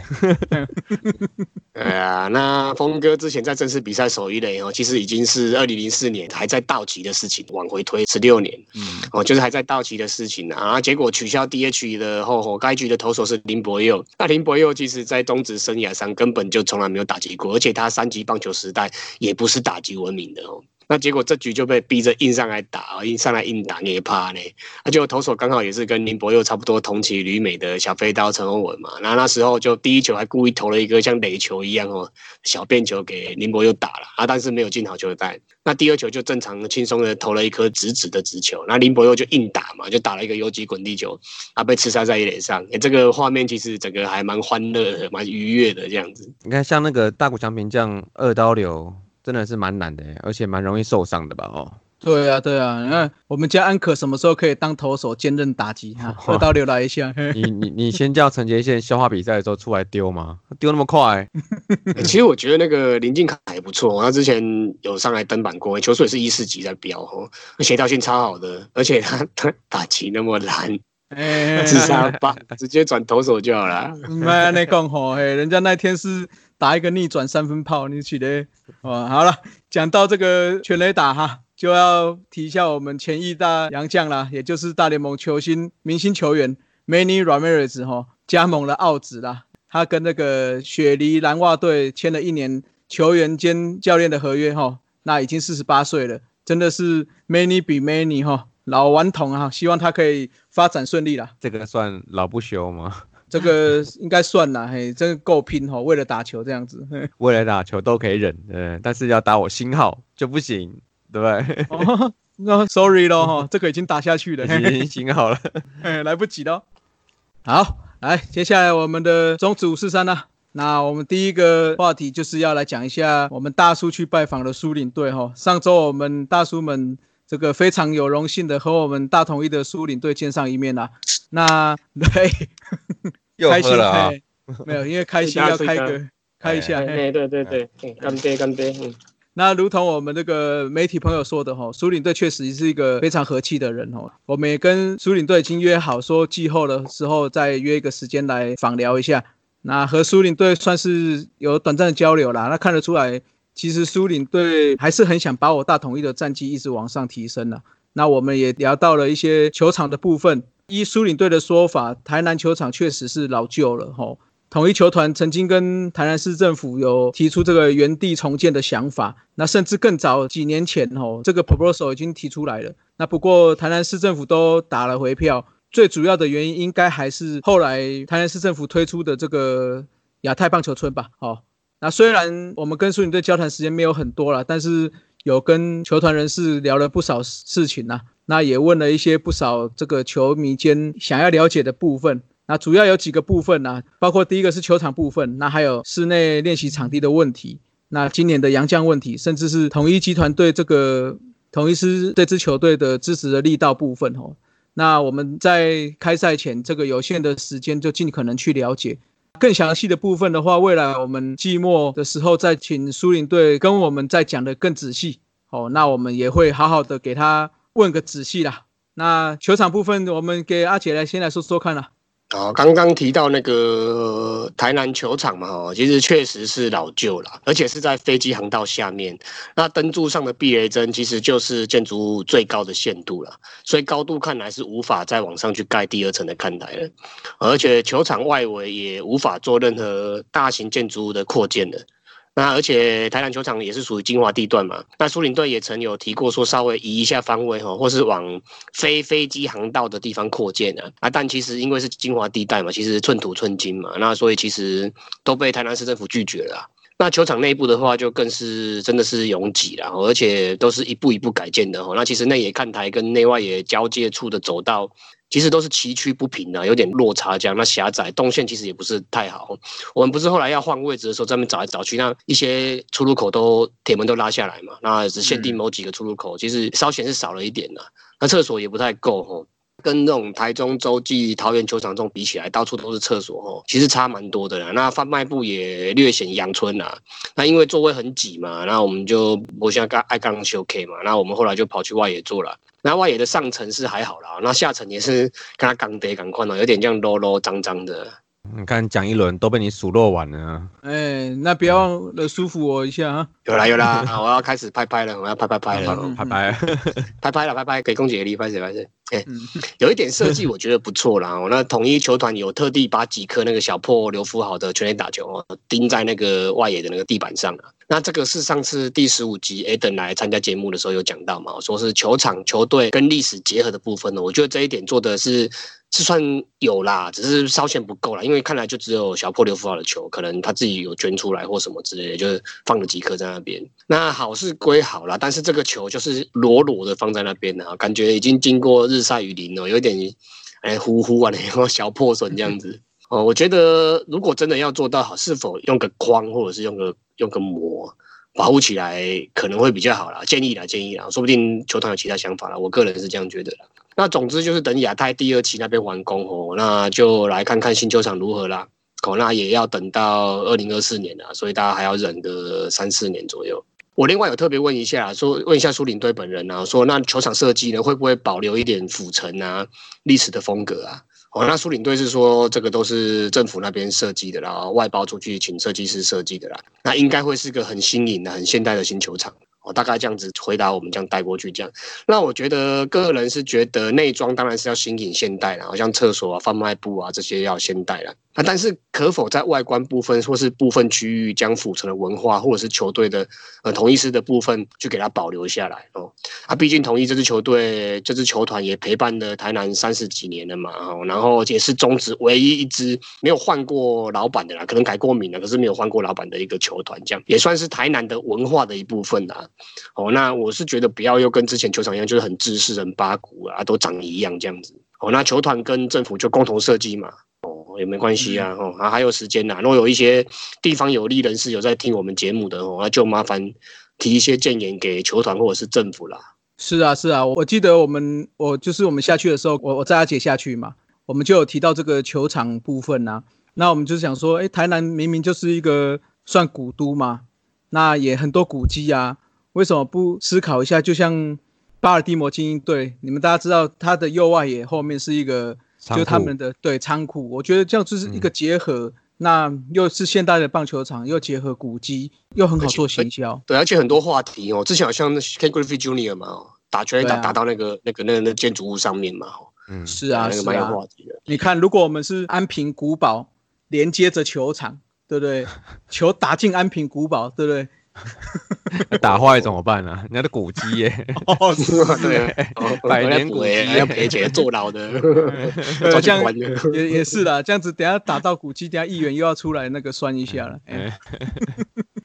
对啊，那峰哥之前在正式比赛守一垒哦，其实已经是二零零四年还在到期的事情，往回推十六年，嗯，哦，就是还在到期的事情啊。啊结果取消 DH 的后，哦，该局的投手是林博佑。那林博佑其实在中职生涯上根本就从来没有打击过，而且他三级棒球时代也不是打击闻名的哦。那结果这局就被逼着硬上来打，硬上来硬打也怕呢。那就投手刚好也是跟林博佑差不多同期旅美的小飞刀陈宏文嘛。那那时候就第一球还故意投了一个像垒球一样哦小便球给林博佑打了啊，但是没有进好球带。那第二球就正常轻松的投了一颗直直的直球，那林博佑就硬打嘛，就打了一个游击滚地球，啊被刺杀在一垒上。哎，这个画面其实整个还蛮欢乐的，蛮愉悦的这样子。你看像那个大谷翔平这样二刀流，真的是蛮难的，而且蛮容易受伤的吧？哦，对啊，对啊，你看我们家安可什么时候可以当投手兼任打击哈？二刀流来一下，你你你先叫陈杰宪消化比赛的时候出来丢吗？丢那么快？欸其实我觉得那个林敬凯还不错，他之前有上来登板过，球速也是一四级在飙哦，协调性超好的，而且他他打击那么烂，哎，自杀吧，直接转投手就好了。妈那讲好，嘿，人家那天是打一个逆转三分炮，你取的哦。好了，讲到这个全垒打哈，就要提一下我们前一大洋将啦，也就是大联盟球星明星球员 Manny Ramirez 哈，加盟了澳职啦。他跟那个雪梨蓝袜队签了一年球员兼教练的合约哈，那已经四十八岁了，真的是 Many 比 Many 哈，老顽童啊，希望他可以发展顺利啦。这个算老不休吗？这个应该算啦，嘿，真的够拼哈，为了打球这样子。嘿 为了打球都可以忍，呃，但是要打我星号就不行，对不对？哦，那 sorry 咯哈，这个已经打下去了，已经星号了。嘿来不及了。好，来，接下来我们的中指五四三呢。那我们第一个话题就是要来讲一下我们大叔去拜访的苏领队哈。上周我们大叔们这个非常有荣幸的和我们大统一的苏领队见上一面啦。那 对，又喝了啊！嘿没有，因为开心 要开个开一下。嘿哎，对对对，嗯干杯干杯，嗯，那如同我们这个媒体朋友说的哈，苏领队确实是一个非常和气的人哦。我们也跟苏领队已经约好说，季后的时候再约一个时间来访聊一下。那和苏领队算是有短暂的交流啦。那看得出来，其实苏领队还是很想把我大统一的战绩一直往上提升的。那我们也聊到了一些球场的部分。依苏领队的说法，台南球场确实是老旧了吼。统一球团曾经跟台南市政府有提出这个原地重建的想法，那甚至更早几年前吼，这个 proposal 已经提出来了。那不过台南市政府都打了回票，最主要的原因应该还是后来台南市政府推出的这个亚太棒球村吧。哦，那虽然我们跟苏宁队交谈时间没有很多了，但是有跟球团人士聊了不少事情呐、那也问了一些不少这个球迷间想要了解的部分。那主要有几个部分呢、包括第一个是球场部分，那还有室内练习场地的问题，那今年的洋将问题，甚至是统一集团对这个统一师这支球队的支持的力道部分哦。那我们在开赛前这个有限的时间，就尽可能去了解更详细的部分的话，未来我们季末的时候再请苏林队跟我们再讲的更仔细。哦，那我们也会好好的给他问个仔细啦。那球场部分，我们给阿杰来先来说说看了。哦，刚刚提到那个台南球场嘛，哦，其实确实是老旧了，而且是在飞机航道下面。那灯柱上的避雷针其实就是建筑物最高的限度了，所以高度看来是无法再往上去盖第二层的看台了。而且球场外围也无法做任何大型建筑物的扩建了。那而且台南球场也是属于精华地段嘛，那苏领队也曾有提过说稍微移一下方位哈，或是往非飞机航道的地方扩建啊啊，但其实因为是精华地带嘛，其实寸土寸金嘛，那所以其实都被台南市政府拒绝了。那球场内部的话就更是真的是拥挤了，而且都是一步一步改建的哈。那其实内野看台跟内外野交界处的走道。其实都是崎岖不平的，有点落差这样。那狭窄动线其实也不是太好。我们不是后来要换位置的时候，专门找来找去，那一些出入口都铁门都拉下来嘛，那只限定某几个出入口，其实稍显是少了一点的。那厕所也不太够吼，跟那种台中洲际桃园球场这种比起来，到处都是厕所哦，其实差蛮多的啦。那贩卖部也略显阳春啦。那因为座位很挤嘛，那我们就我现在刚爱刚修 K 嘛，那我们后来就跑去外野坐了。那外野的上层是还好啦，那下层也是跟他刚得刚宽哦，有点这样啰啰脏脏的。你看讲一轮都被你数落完了。哎，那不要忘了舒服我一下啊！有啦有啦，我要开始拍拍了，我要拍拍拍了，拍拍 拍拍了拍拍，给公姐力，拍谁拍谁。哎，有一点设计我觉得不错啦。我那统一球团有特地把几颗那个小破留福好的全垒打球哦，钉在那个外野的那个地板上了。那这个是上次第十五集 A 等来参加节目的时候有讲到嘛，说是球场球队跟历史结合的部分呢，我觉得这一点做的是是算有啦，只是稍显不够啦，因为看来就只有小破刘福号的球，可能他自己有捐出来或什么之类的，就是放了几颗在那边。那好是归好啦，但是这个球就是裸裸的放在那边啊，感觉已经经过日晒雨淋了，有点哎糊糊啊，然后小破损这样子。哦，我觉得如果真的要做到好，是否用个框或者是用个用个膜保护起来可能会比较好啦。建议啦，建议啦，说不定球团有其他想法啦。我个人是这样觉得啦。那总之就是等亚太第二期那边完工哦，那就来看看新球场如何啦。哦，那也要等到二零二四年了，所以大家还要忍个三四年左右。我另外有特别问一下，说问一下苏领队本人啊，说那球场设计呢会不会保留一点府城啊历史的风格啊？哦，那苏领队是说这个都是政府那边设计的啦，外包出去请设计师设计的啦，那应该会是个很新颖的、很现代的新球场。哦，大概这样子回答我们这样带过去这样。那我觉得个人是觉得内装当然是要新颖现代啦，好像厕所啊、贩卖部啊这些要现代了。啊，但是可否在外观部分或是部分区域将府城的文化或者是球队的呃同一师的部分去给它保留下来哦？啊，毕竟同一这支球队这支球团也陪伴了台南三十几年了嘛，哦，然后也是中职唯一一支没有换过老板的啦，可能改过名了，可是没有换过老板的一个球团，这样也算是台南的文化的一部分啦。哦，那我是觉得不要又跟之前球场一样，就是很自私、很八股啊，都长一样这样子。哦，那球团跟政府就共同设计嘛。也没关系啊，哦，啊还有时间呐。如果有一些地方有利人士有在听我们节目的哦，那就麻烦提一些建言给球团或者是政府啦。是啊，是啊，我记得我们我就是我们下去的时候，我我载阿姐下去嘛，我们就有提到这个球场部分呐。那我们就想说，哎，台南明明就是一个算古都嘛，那也很多古迹啊，为什么不思考一下？就像巴尔的摩精英队，你们大家知道，它的右外野后面是一个。就他们的对仓库，我觉得这样就是一个结合，那又是现代的棒球场，又结合古迹，又很好做行销。对，而且很多话题哦，之前好像 Ken Griffey Jr. 嘛，打拳打打到那个那个那那建筑物上面嘛，嗯，是啊，那个蛮有话题的。你看，如果我们是安平古堡连接着球场，对不对？球打进安平古堡，对不对？打坏怎么办呢？人家的古迹耶，哦，是吗？对，百年古迹要赔钱坐牢的，这样也也是啦。这样子，等下打到古迹，等下议员又要出来那个酸一下了。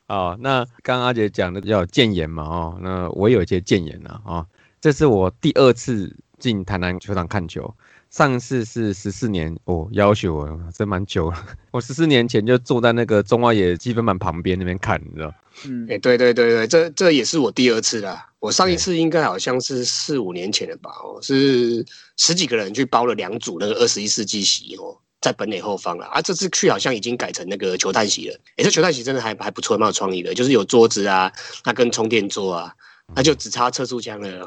哦，那刚刚阿姐讲的叫建言嘛，哦，那我有一些建言了啊。这是我第二次进台南球场看球。上次是十四年哦，要求我真蛮久了。我十四年前就坐在那个中华野积分板旁边那边看，你知道？嗯，哎，对对对对，这这也是我第二次啦。我上一次应该好像是四五年前了吧？哦，是十几个人去包了两组那个二十一世纪席哦，在本垒后方了。啊，这次去好像已经改成那个球探席了。哎，这球探席真的还还不错，蛮有创意的，就是有桌子啊，那跟充电桌啊。那就只差测速枪了，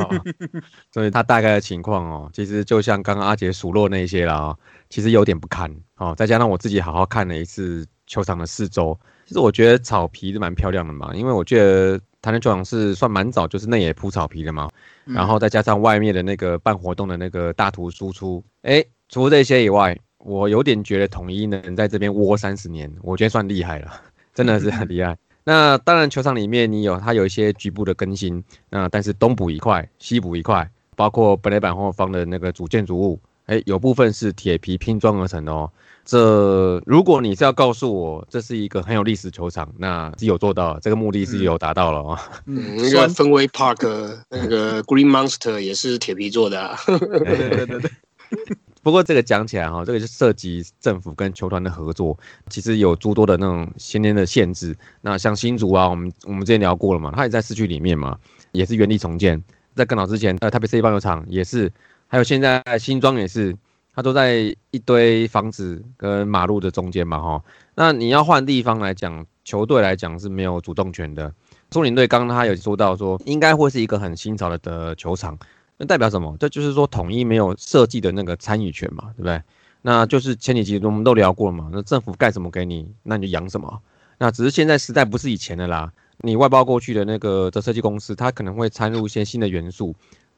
所以他大概的情况哦，其实就像刚刚阿杰数落那些了啊，其实有点不堪哦。再加上我自己好好看了一次球场的四周，其实我觉得草皮是蛮漂亮的嘛，因为我觉得台南球场是算蛮早就是内野铺草皮的嘛，然后再加上外面的那个办活动的那个大图输出，哎，除了这些以外，我有点觉得统一能在这边窝三十年，我觉得算厉害了，真的是很厉害。那当然，球场里面你有它有一些局部的更新，那但是东补一块，西补一块，包括本垒板后方的那个主建筑物，哎，有部分是铁皮拼装而成的哦。这如果你是要告诉我这是一个很有历史球场，那是有做到，这个目的是有达到了哦。嗯，那个氛围 Park 那个 Green Monster 也是铁皮做的。对对对对。不过这个讲起来哈，这个是涉及政府跟球团的合作，其实有诸多的那种先天的限制。那像新竹啊，我们我们之前聊过了嘛，它也在市区里面嘛，也是原地重建。在更早之前，呃，台北 C 棒球场也是，还有现在新庄也是，它都在一堆房子跟马路的中间嘛，哈。那你要换地方来讲，球队来讲是没有主动权的。中林队刚刚他有说到说，应该会是一个很新潮的的球场。那代表什么？这就是说统一没有设计的那个参与权嘛，对不对？那就是前几集我们都聊过了嘛。那政府盖什么给你，那你就养什么。那只是现在时代不是以前的啦。你外包过去的那个的设计公司，它可能会掺入一些新的元素。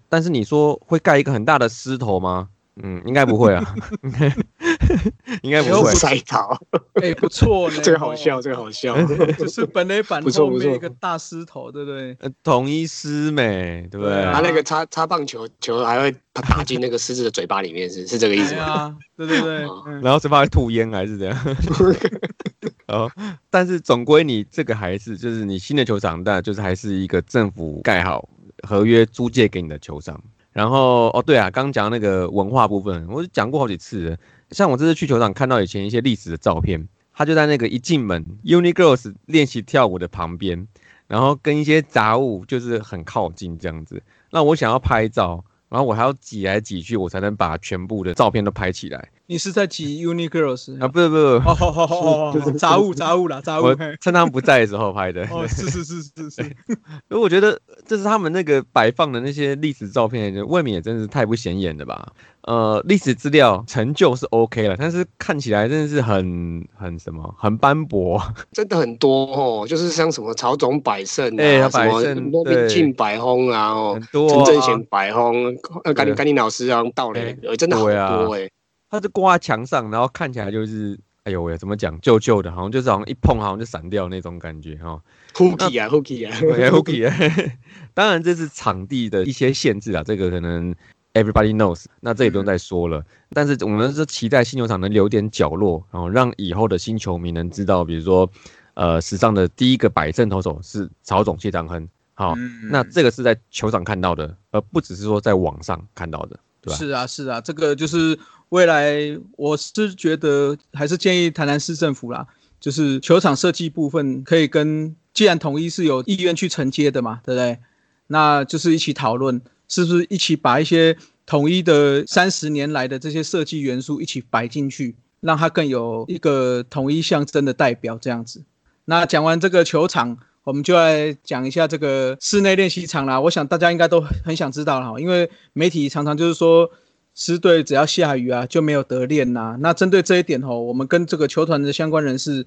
但是你说会盖一个很大的狮头吗？嗯，应该不会啊，应该不会。塞桃，哎，不错，这个好笑，这个好笑，就是本垒板后面一个大狮头，对不对？统一狮美，对不对？他那个擦擦棒球球还会打进那个狮子的嘴巴里面，是是这个意思吗？对对对，然后嘴巴会吐烟还是这样？哦，但是总归你这个还是就是你新的球场，但就是还是一个政府盖好合约租借给你的球场。然后哦，对啊，刚讲那个文化部分，我讲过好几次。像我这次去球场看到以前一些历史的照片，他就在那个一进门，Uni Girls 练习跳舞的旁边，然后跟一些杂物就是很靠近这样子。那我想要拍照。然后我还要挤来挤去，我才能把全部的照片都拍起来。你是在挤 Uni Girls 啊？不是不是，杂物杂物啦，杂物。趁他们不在的时候拍的。哦，是是是是是。因为我觉得这是他们那个摆放的那些历史照片，未免也真是太不显眼了吧？呃，历史资料成就是 OK 了，但是看起来真的是很很什么，很斑驳，真的很多哦，就是像什么曹总百胜啊，什么边境百轰啊，哦，陈正贤百轰，呃，甘甘宁老师啊，道理，真的好多哎，它是挂在墙上，然后看起来就是，哎呦喂，怎么讲，旧旧的，好像就是好像一碰好像就散掉那种感觉哈，hooky 啊，hooky 啊，hooky 啊，当然这是场地的一些限制啊，这个可能。Everybody knows，那这也不用再说了。但是我们是期待新球场能留点角落，然后让以后的新球迷能知道，比如说，呃，史上的第一个百胜投手是曹总谢长亨。好，那这个是在球场看到的，而不只是说在网上看到的，对吧？是啊，是啊，这个就是未来，我是觉得还是建议台南市政府啦，就是球场设计部分可以跟，既然统一是有意愿去承接的嘛，对不对？那就是一起讨论。是不是一起把一些统一的三十年来的这些设计元素一起摆进去，让它更有一个统一象征的代表这样子？那讲完这个球场，我们就来讲一下这个室内练习场啦。我想大家应该都很想知道哈，因为媒体常常就是说，狮队只要下雨啊就没有得练呐。那针对这一点吼，我们跟这个球团的相关人士，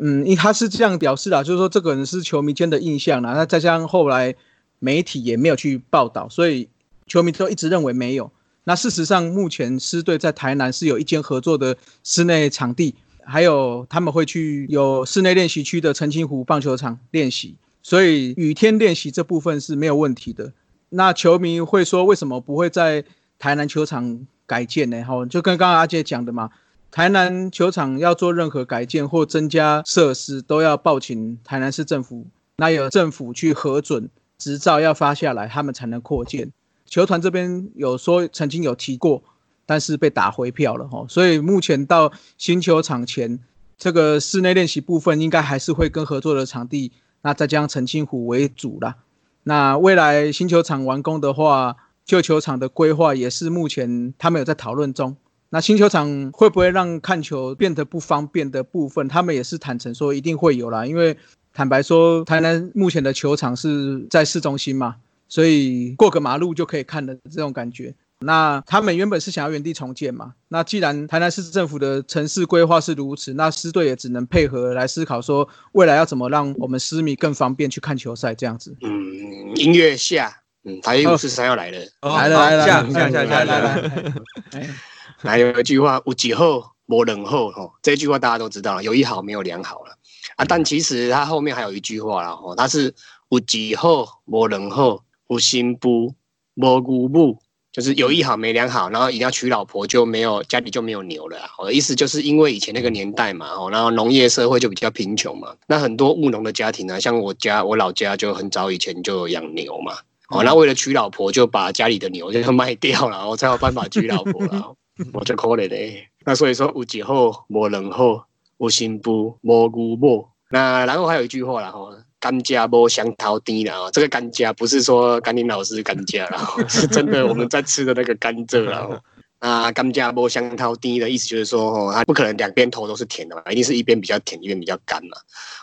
嗯，因他是这样表示的，就是说这个人是球迷间的印象啦。那再加上后来。媒体也没有去报道，所以球迷都一直认为没有。那事实上，目前狮队在台南是有一间合作的室内场地，还有他们会去有室内练习区的澄清湖棒球场练习，所以雨天练习这部分是没有问题的。那球迷会说，为什么不会在台南球场改建呢？哈，就跟刚刚阿杰讲的嘛，台南球场要做任何改建或增加设施，都要报请台南市政府，那有政府去核准。执照要发下来，他们才能扩建。球团这边有说曾经有提过，但是被打回票了哈。所以目前到新球场前，这个室内练习部分应该还是会跟合作的场地，那再将澄清湖为主啦。那未来新球场完工的话，旧球场的规划也是目前他们有在讨论中。那新球场会不会让看球变得不方便的部分，他们也是坦诚说一定会有啦。因为坦白说，台南目前的球场是在市中心嘛，所以过个马路就可以看的这种感觉。那他们原本是想要原地重建嘛？那既然台南市政府的城市规划是如此，那狮队也只能配合来思考说，未来要怎么让我们狮迷更方便去看球赛这样子。嗯，音乐下，嗯，台一五四三要来了，来了来了，下下下下来了，来，有一句话，有几后没冷后，哦，这句话大家都知道了，有一好没有两好了啊。但其实他后面还有一句话啦，哦，它是有几后没冷后，有新不没姑母。就是有一好没两好，然后一定要娶老婆就没有家里就没有牛了。我的意思就是因为以前那个年代嘛，哦，然后农业社会就比较贫穷嘛，那很多务农的家庭呢，像我家我老家就很早以前就有养牛嘛，哦，那为了娶老婆就把家里的牛就卖掉了，我才有办法娶老婆了，我就可怜嘞。那所以说有几后无人后，无新妇无姑母。那然后还有一句话啦，吼。甘家无香桃甜了啊！这个甘家不是说甘霖老师甘蔗啦，是真的我们在吃的那个甘蔗了。啊，甘蔗不香桃甜的意思就是说，哦，它不可能两边头都是甜的嘛，一定是一边比较甜，一边比较干嘛。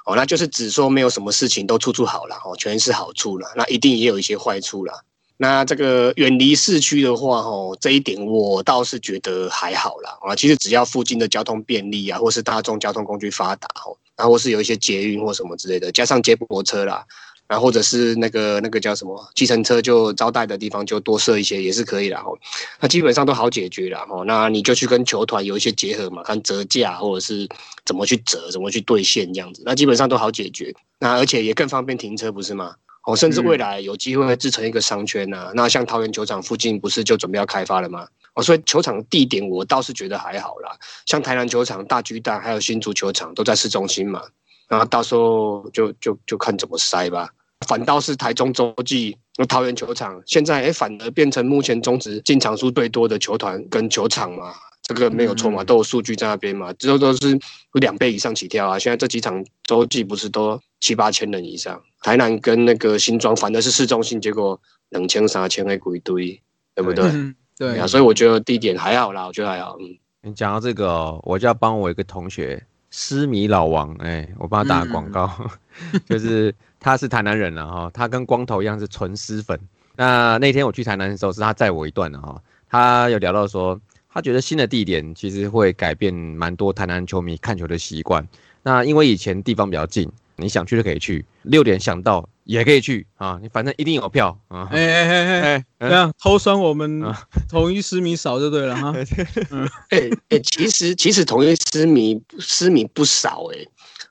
哦，那就是只说没有什么事情都处处好了，哦，全是好处了，那一定也有一些坏处了。那这个远离市区的话，哦，这一点我倒是觉得还好啦。啊，其实只要附近的交通便利啊，或是大众交通工具发达，哦。然后或是有一些捷运或什么之类的，加上接驳车啦，然后或者是那个那个叫什么计程车，就招待的地方就多设一些也是可以的哈。那基本上都好解决了哈。那你就去跟球团有一些结合嘛，看折价或者是怎么去折，怎么去兑现这样子，那基本上都好解决。那而且也更方便停车，不是吗？哦，甚至未来有机会制成一个商圈呐。那像桃园球场附近不是就准备要开发了吗？哦，所以球场地点我倒是觉得还好啦，像台南球场、大巨蛋还有新足球场都在市中心嘛，然后到时候就就就看怎么塞吧。反倒是台中洲际、桃园球场，现在哎反而变成目前中职进场数最多的球团跟球场嘛，这个没有错嘛，都有数据在那边嘛，之后都是两倍以上起跳啊。现在这几场洲际不是都七八千人以上，台南跟那个新庄反而是市中心，结果两千三千的鬼堆，对不对？对啊，所以我觉得地点还好啦，我觉得还好。嗯，你讲到这个，我就要帮我一个同学，思迷老王，哎，我帮他打个广告，就是他是台南人了哈，他跟光头一样是纯丝粉。那那天我去台南的时候，是他载我一段的哈，他有聊到说，他觉得新的地点其实会改变蛮多台南球迷看球的习惯。那因为以前地方比较近，你想去就可以去，六点想到。也可以去啊，你反正一定有票啊！哎哎哎哎，这样偷酸我们统一失迷少就对了哈。哎哎，其实其实统一失迷失迷不少哎。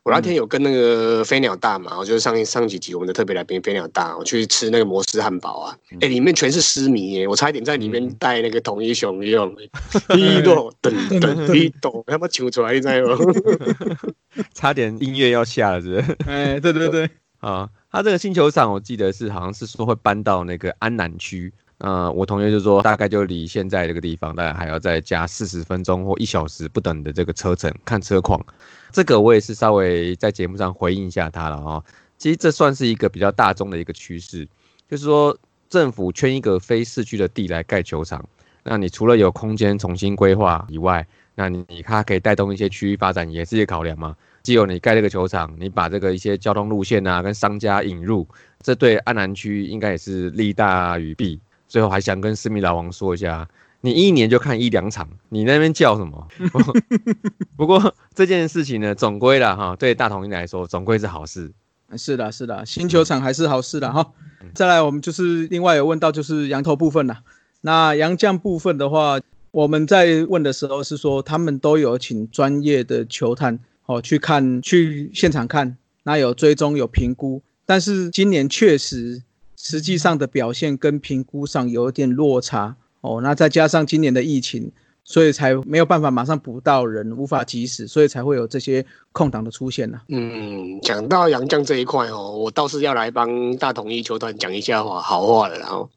我那天有跟那个飞鸟大嘛，我就是上上几集我们的特别来宾飞鸟大，我去吃那个摩斯汉堡啊，哎，里面全是失迷耶，我差一点在里面带那个统一熊用，一朵噔噔一朵，他妈求出来在吗？差点音乐要下了，是不是？哎，对对对，啊。他这个星球场，我记得是好像是说会搬到那个安南区，呃，我同学就说大概就离现在这个地方大概还要再加四十分钟或一小时不等的这个车程，看车况。这个我也是稍微在节目上回应一下他了哦。其实这算是一个比较大众的一个趋势，就是说政府圈一个非市区的地来盖球场，那你除了有空间重新规划以外，那你它可以带动一些区域发展，也是一个考量嘛。既有你盖这个球场，你把这个一些交通路线啊跟商家引入，这对安南区应该也是利大于弊。最后还想跟思密老王说一下，你一年就看一两场，你那边叫什么？不过这件事情呢，总归啦哈，对大统一来说，总归是好事。是的，是的，新球场还是好事的哈。再来，我们就是另外有问到就是羊头部分了。那羊将部分的话，我们在问的时候是说，他们都有请专业的球探。哦，去看去现场看，那有追踪有评估，但是今年确实实际上的表现跟评估上有点落差。哦，那再加上今年的疫情，所以才没有办法马上补到人，无法及时，所以才会有这些空档的出现呢、嗯，讲到杨将这一块哦，我倒是要来帮大统一球团讲一下话好话了，然后。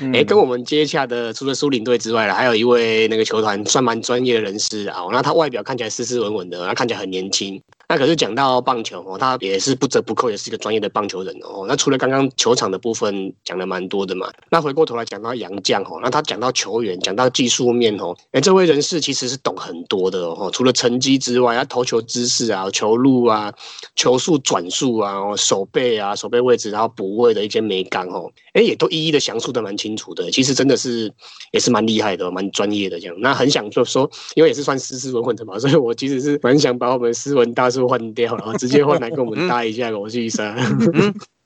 嗯哎、跟我们接洽的除了苏领队之外了，还有一位那个球团算蛮专业的人士啊。哦那他外表看起来斯斯文文的，他看起来很年轻。那可是讲到棒球哦，他也是不折不扣，也是一个专业的棒球人哦。那除了刚刚球场的部分讲的蛮多的嘛，那回过头来讲到杨将哦，那他讲到球员，讲到技术面哦，哎，这位人士其实是懂很多的哦。除了成绩之外，他投球姿势啊、球路啊、球速转速啊、手背啊、手背位置，然后补位的一些美感哦，哎，也都一一的详述的蛮清楚的。其实真的是也是蛮厉害的，蛮专业的这样。那很想就说，因为也是算斯斯文文的嘛，所以我其实是蛮想把我们斯文大叔换掉，然 后直接换来跟我们搭一下罗旭山。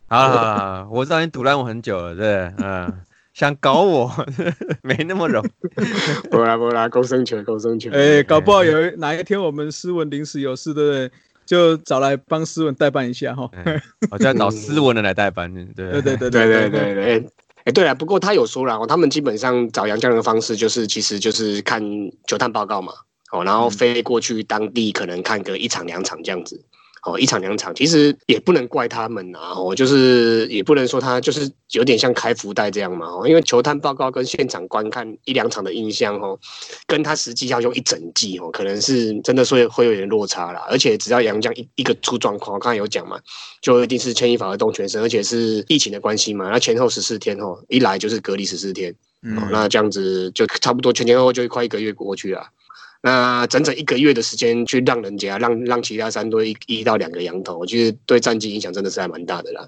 好了好了好了，我知道你堵烂我很久了，对嗯，想搞我 没那么容易。不啦不啦，高升球高升球。哎、搞不好有哪一天我们斯文临时有事，对不对？就找来帮斯文代办一下哈。哎我就要找斯文的来代班，对 对对对对对对对。哎，对了，不过他有说了哦，他们基本上找杨绛的方式就是，其实就是看球探报告嘛，哦，然后飞过去当地可能看个一场两场这样子，哦，一场两场，其实也不能怪他们啊，哦，就是也不能说他就是有点像开福袋这样嘛，哦，因为球探报告跟现场观看一两场的印象哦，跟他实际要用一整季哦，可能是真的是会有点落差啦，而且只要杨绛一一个出状况，我刚才有讲嘛，就一定是牵一发而动全身，而且是疫情的关系嘛，那前后十四天哦，一来就是隔离十四天，哦，那这样子就差不多前前后后就快一个月过去了。那整整一个月的时间去让人家让让其他三队一一到两个羊头，我觉得对战绩影响真的是还蛮大的啦。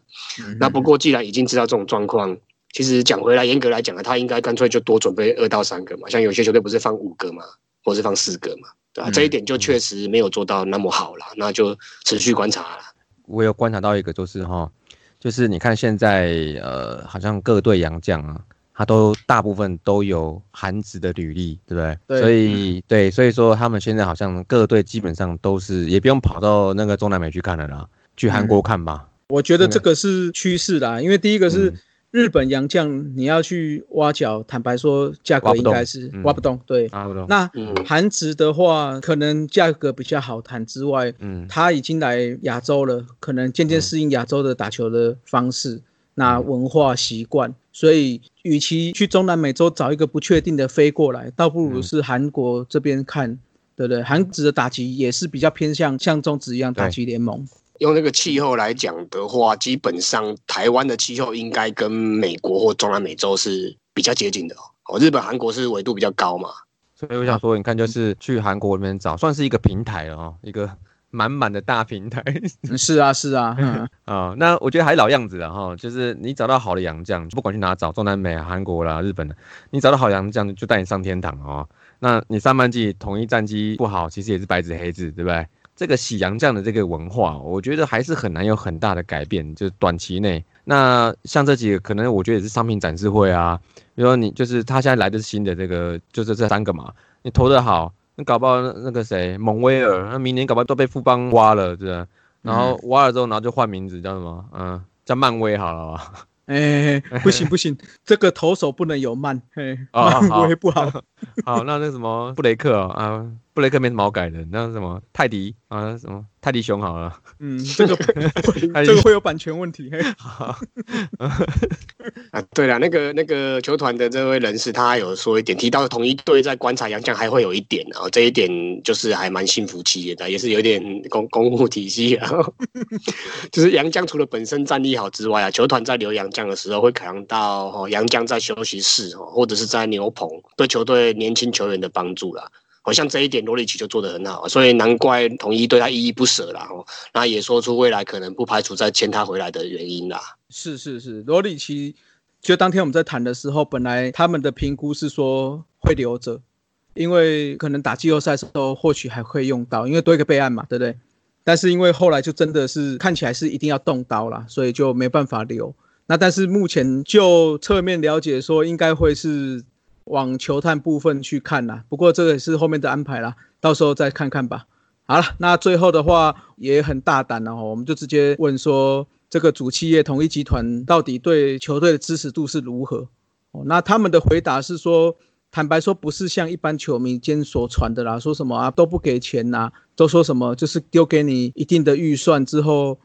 那不过既然已经知道这种状况，其实讲回来，严格来讲啊，他应该干脆就多准备二到三个嘛，像有些球队不是放五个嘛，或是放四个嘛，对吧、嗯这一点就确实没有做到那么好了，那就持续观察啦。我有观察到一个，就是哈，就是你看现在呃，好像各队洋将啊，他都大部分都有韩职的履历，对不对？对所以对，所以说他们现在好像各队基本上都是也不用跑到那个中南美去看了啦，去韩国看吧。我觉得这个是趋势啦，因为第一个是嗯日本洋将，你要去挖角，坦白说价格应该是挖不动嗯挖不动。那嗯韩职的话，可能价格比较好谈之外，嗯，他已经来亚洲了，可能渐渐适应亚洲的打球的方式，那文化习惯，所以与其去中南美洲找一个不确定的飞过来，倒不如是韩国这边看，对不对？韩职的打击也是比较偏向像中职一样打击联盟，用那个气候来讲的话，基本上台湾的气候应该跟美国或中南美洲是比较接近的哦。哦，日本、韩国是纬度比较高嘛，所以我想说，你看，就是去韩国那边找，算是一个平台了哦，一个满满的大平台。嗯是啊是啊，嗯啊、那我觉得还老样子了哈，就是你找到好的洋将，不管去哪找，中南美、啊、韩国啦、日本的，你找到好洋将就带你上天堂哦。那你上半季统一战绩不好，其实也是白纸黑字，对不对？这个喜洋将的这个文化，我觉得还是很难有很大的改变，就是短期内。那像这几个，可能我觉得也是商品展示会啊，比如说你就是他现在来的是新的这个，就是这三个嘛，你投的好，那搞不好那那个谁蒙威尔，那明年搞不好都被富邦挖了，对吧？然后挖了之后，然后就换名字叫什么？嗯，叫漫威好了吧？哎、不行不行，这个投手不能有慢，嘿，哦好漫威不好。好，那那什么布雷克哦啊，布雷克没什么好改的，那什么泰迪啊，什么泰迪熊好了。嗯，这个哎 这个会有版权问题。嘿 啊，对了，那个那个球团的这位人士，他有说一点，提到同一队在观察洋将还会有一点啊、这一点就是还蛮幸福企业的，也是有点公公务体系啊。就是杨将除了本身战力好之外啊，球团在留洋将的时候会考量到哦，洋将在休息室哦，或者是在牛棚对球队年轻球员的帮助啦。好像这一点罗里奇就做得很好，所以难怪统一对他依依不舍啦。哦，那也说出未来可能不排除再签他回来的原因啦。是是是，罗里奇，就当天我们在谈的时候，本来他们的评估是说会留着，因为可能打季后赛时候或许还会用到，因为多一个备案嘛，对不对？但是因为后来就真的是看起来是一定要动刀啦，所以就没办法留。那但是目前就侧面了解说，应该会是往球探部分去看啦。不过这个也是后面的安排啦，到时候再看看吧。好了，那最后的话也很大胆了哦，我们就直接问说，这个主企业统一集团到底对球队的支持度是如何？哦，那他们的回答是说，坦白说，不是像一般球迷间所传的啦，说什么啊都不给钱呐，都说什么就是丢给你一定的预算之后，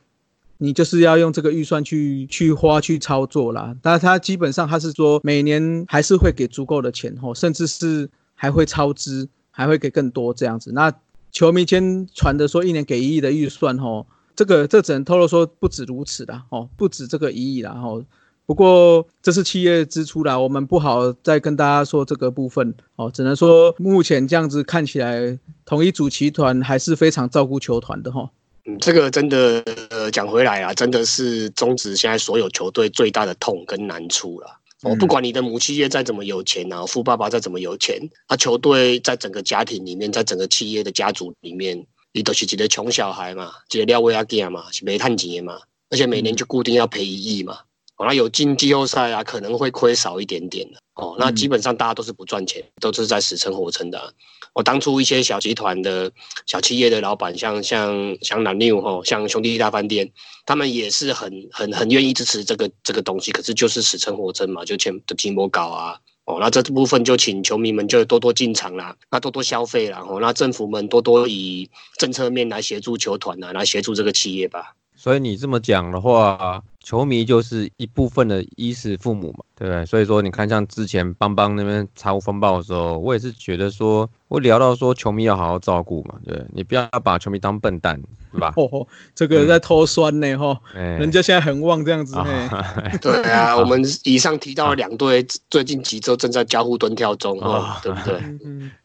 你就是要用这个预算去去花去操作啦。但是他基本上他是说每年还是会给足够的钱吼，甚至是还会超支，还会给更多这样子。那球迷间传的说一年给一亿的预算吼，这个这只能透露说不止如此的哦，不止这个一亿啦吼。不过这是企业支出啦，我们不好再跟大家说这个部分哦，只能说目前这样子看起来，统一主旗团还是非常照顾球团的哈。嗯，这个真的呃讲回来啊，真的是中止现在所有球队最大的痛跟难处了。哦，不管你的母企业再怎么有钱啊，富爸爸再怎么有钱，他球队在整个家庭里面，在整个企业的家族里面，你都是几个穷小孩嘛，几个廖威阿囝嘛，是煤炭钱嘛，而且每年就固定要赔一亿嘛。哦，那有进季后赛啊，可能会亏少一点点的。哦，那基本上大家都是不赚钱，都是在死撑活撑的。我当初一些小集团的小企业的老板，像像像南六吼，像兄弟大饭店，他们也是很很很愿意支持这个这个东西，可是就是死撑活撑嘛，就钱的寂寞搞啊。哦，那这部分就请球迷们就多多进场啦，那多多消费啦。哦，那政府们多多以政策面来协助球团啊，来协助这个企业吧。所以你这么讲的话。球迷就是一部分的衣食父母嘛，对不对？所以说你看，像之前邦邦那边财务风暴的时候，我也是觉得说，我聊到说球迷要好好照顾嘛，对你不要把球迷当笨蛋，是吧？哦，这个在偷酸呢，哈，人家现在很旺这样子呢。对 啊，我们以上提到两队最近几周正在交互蹲跳中，哦，对不对？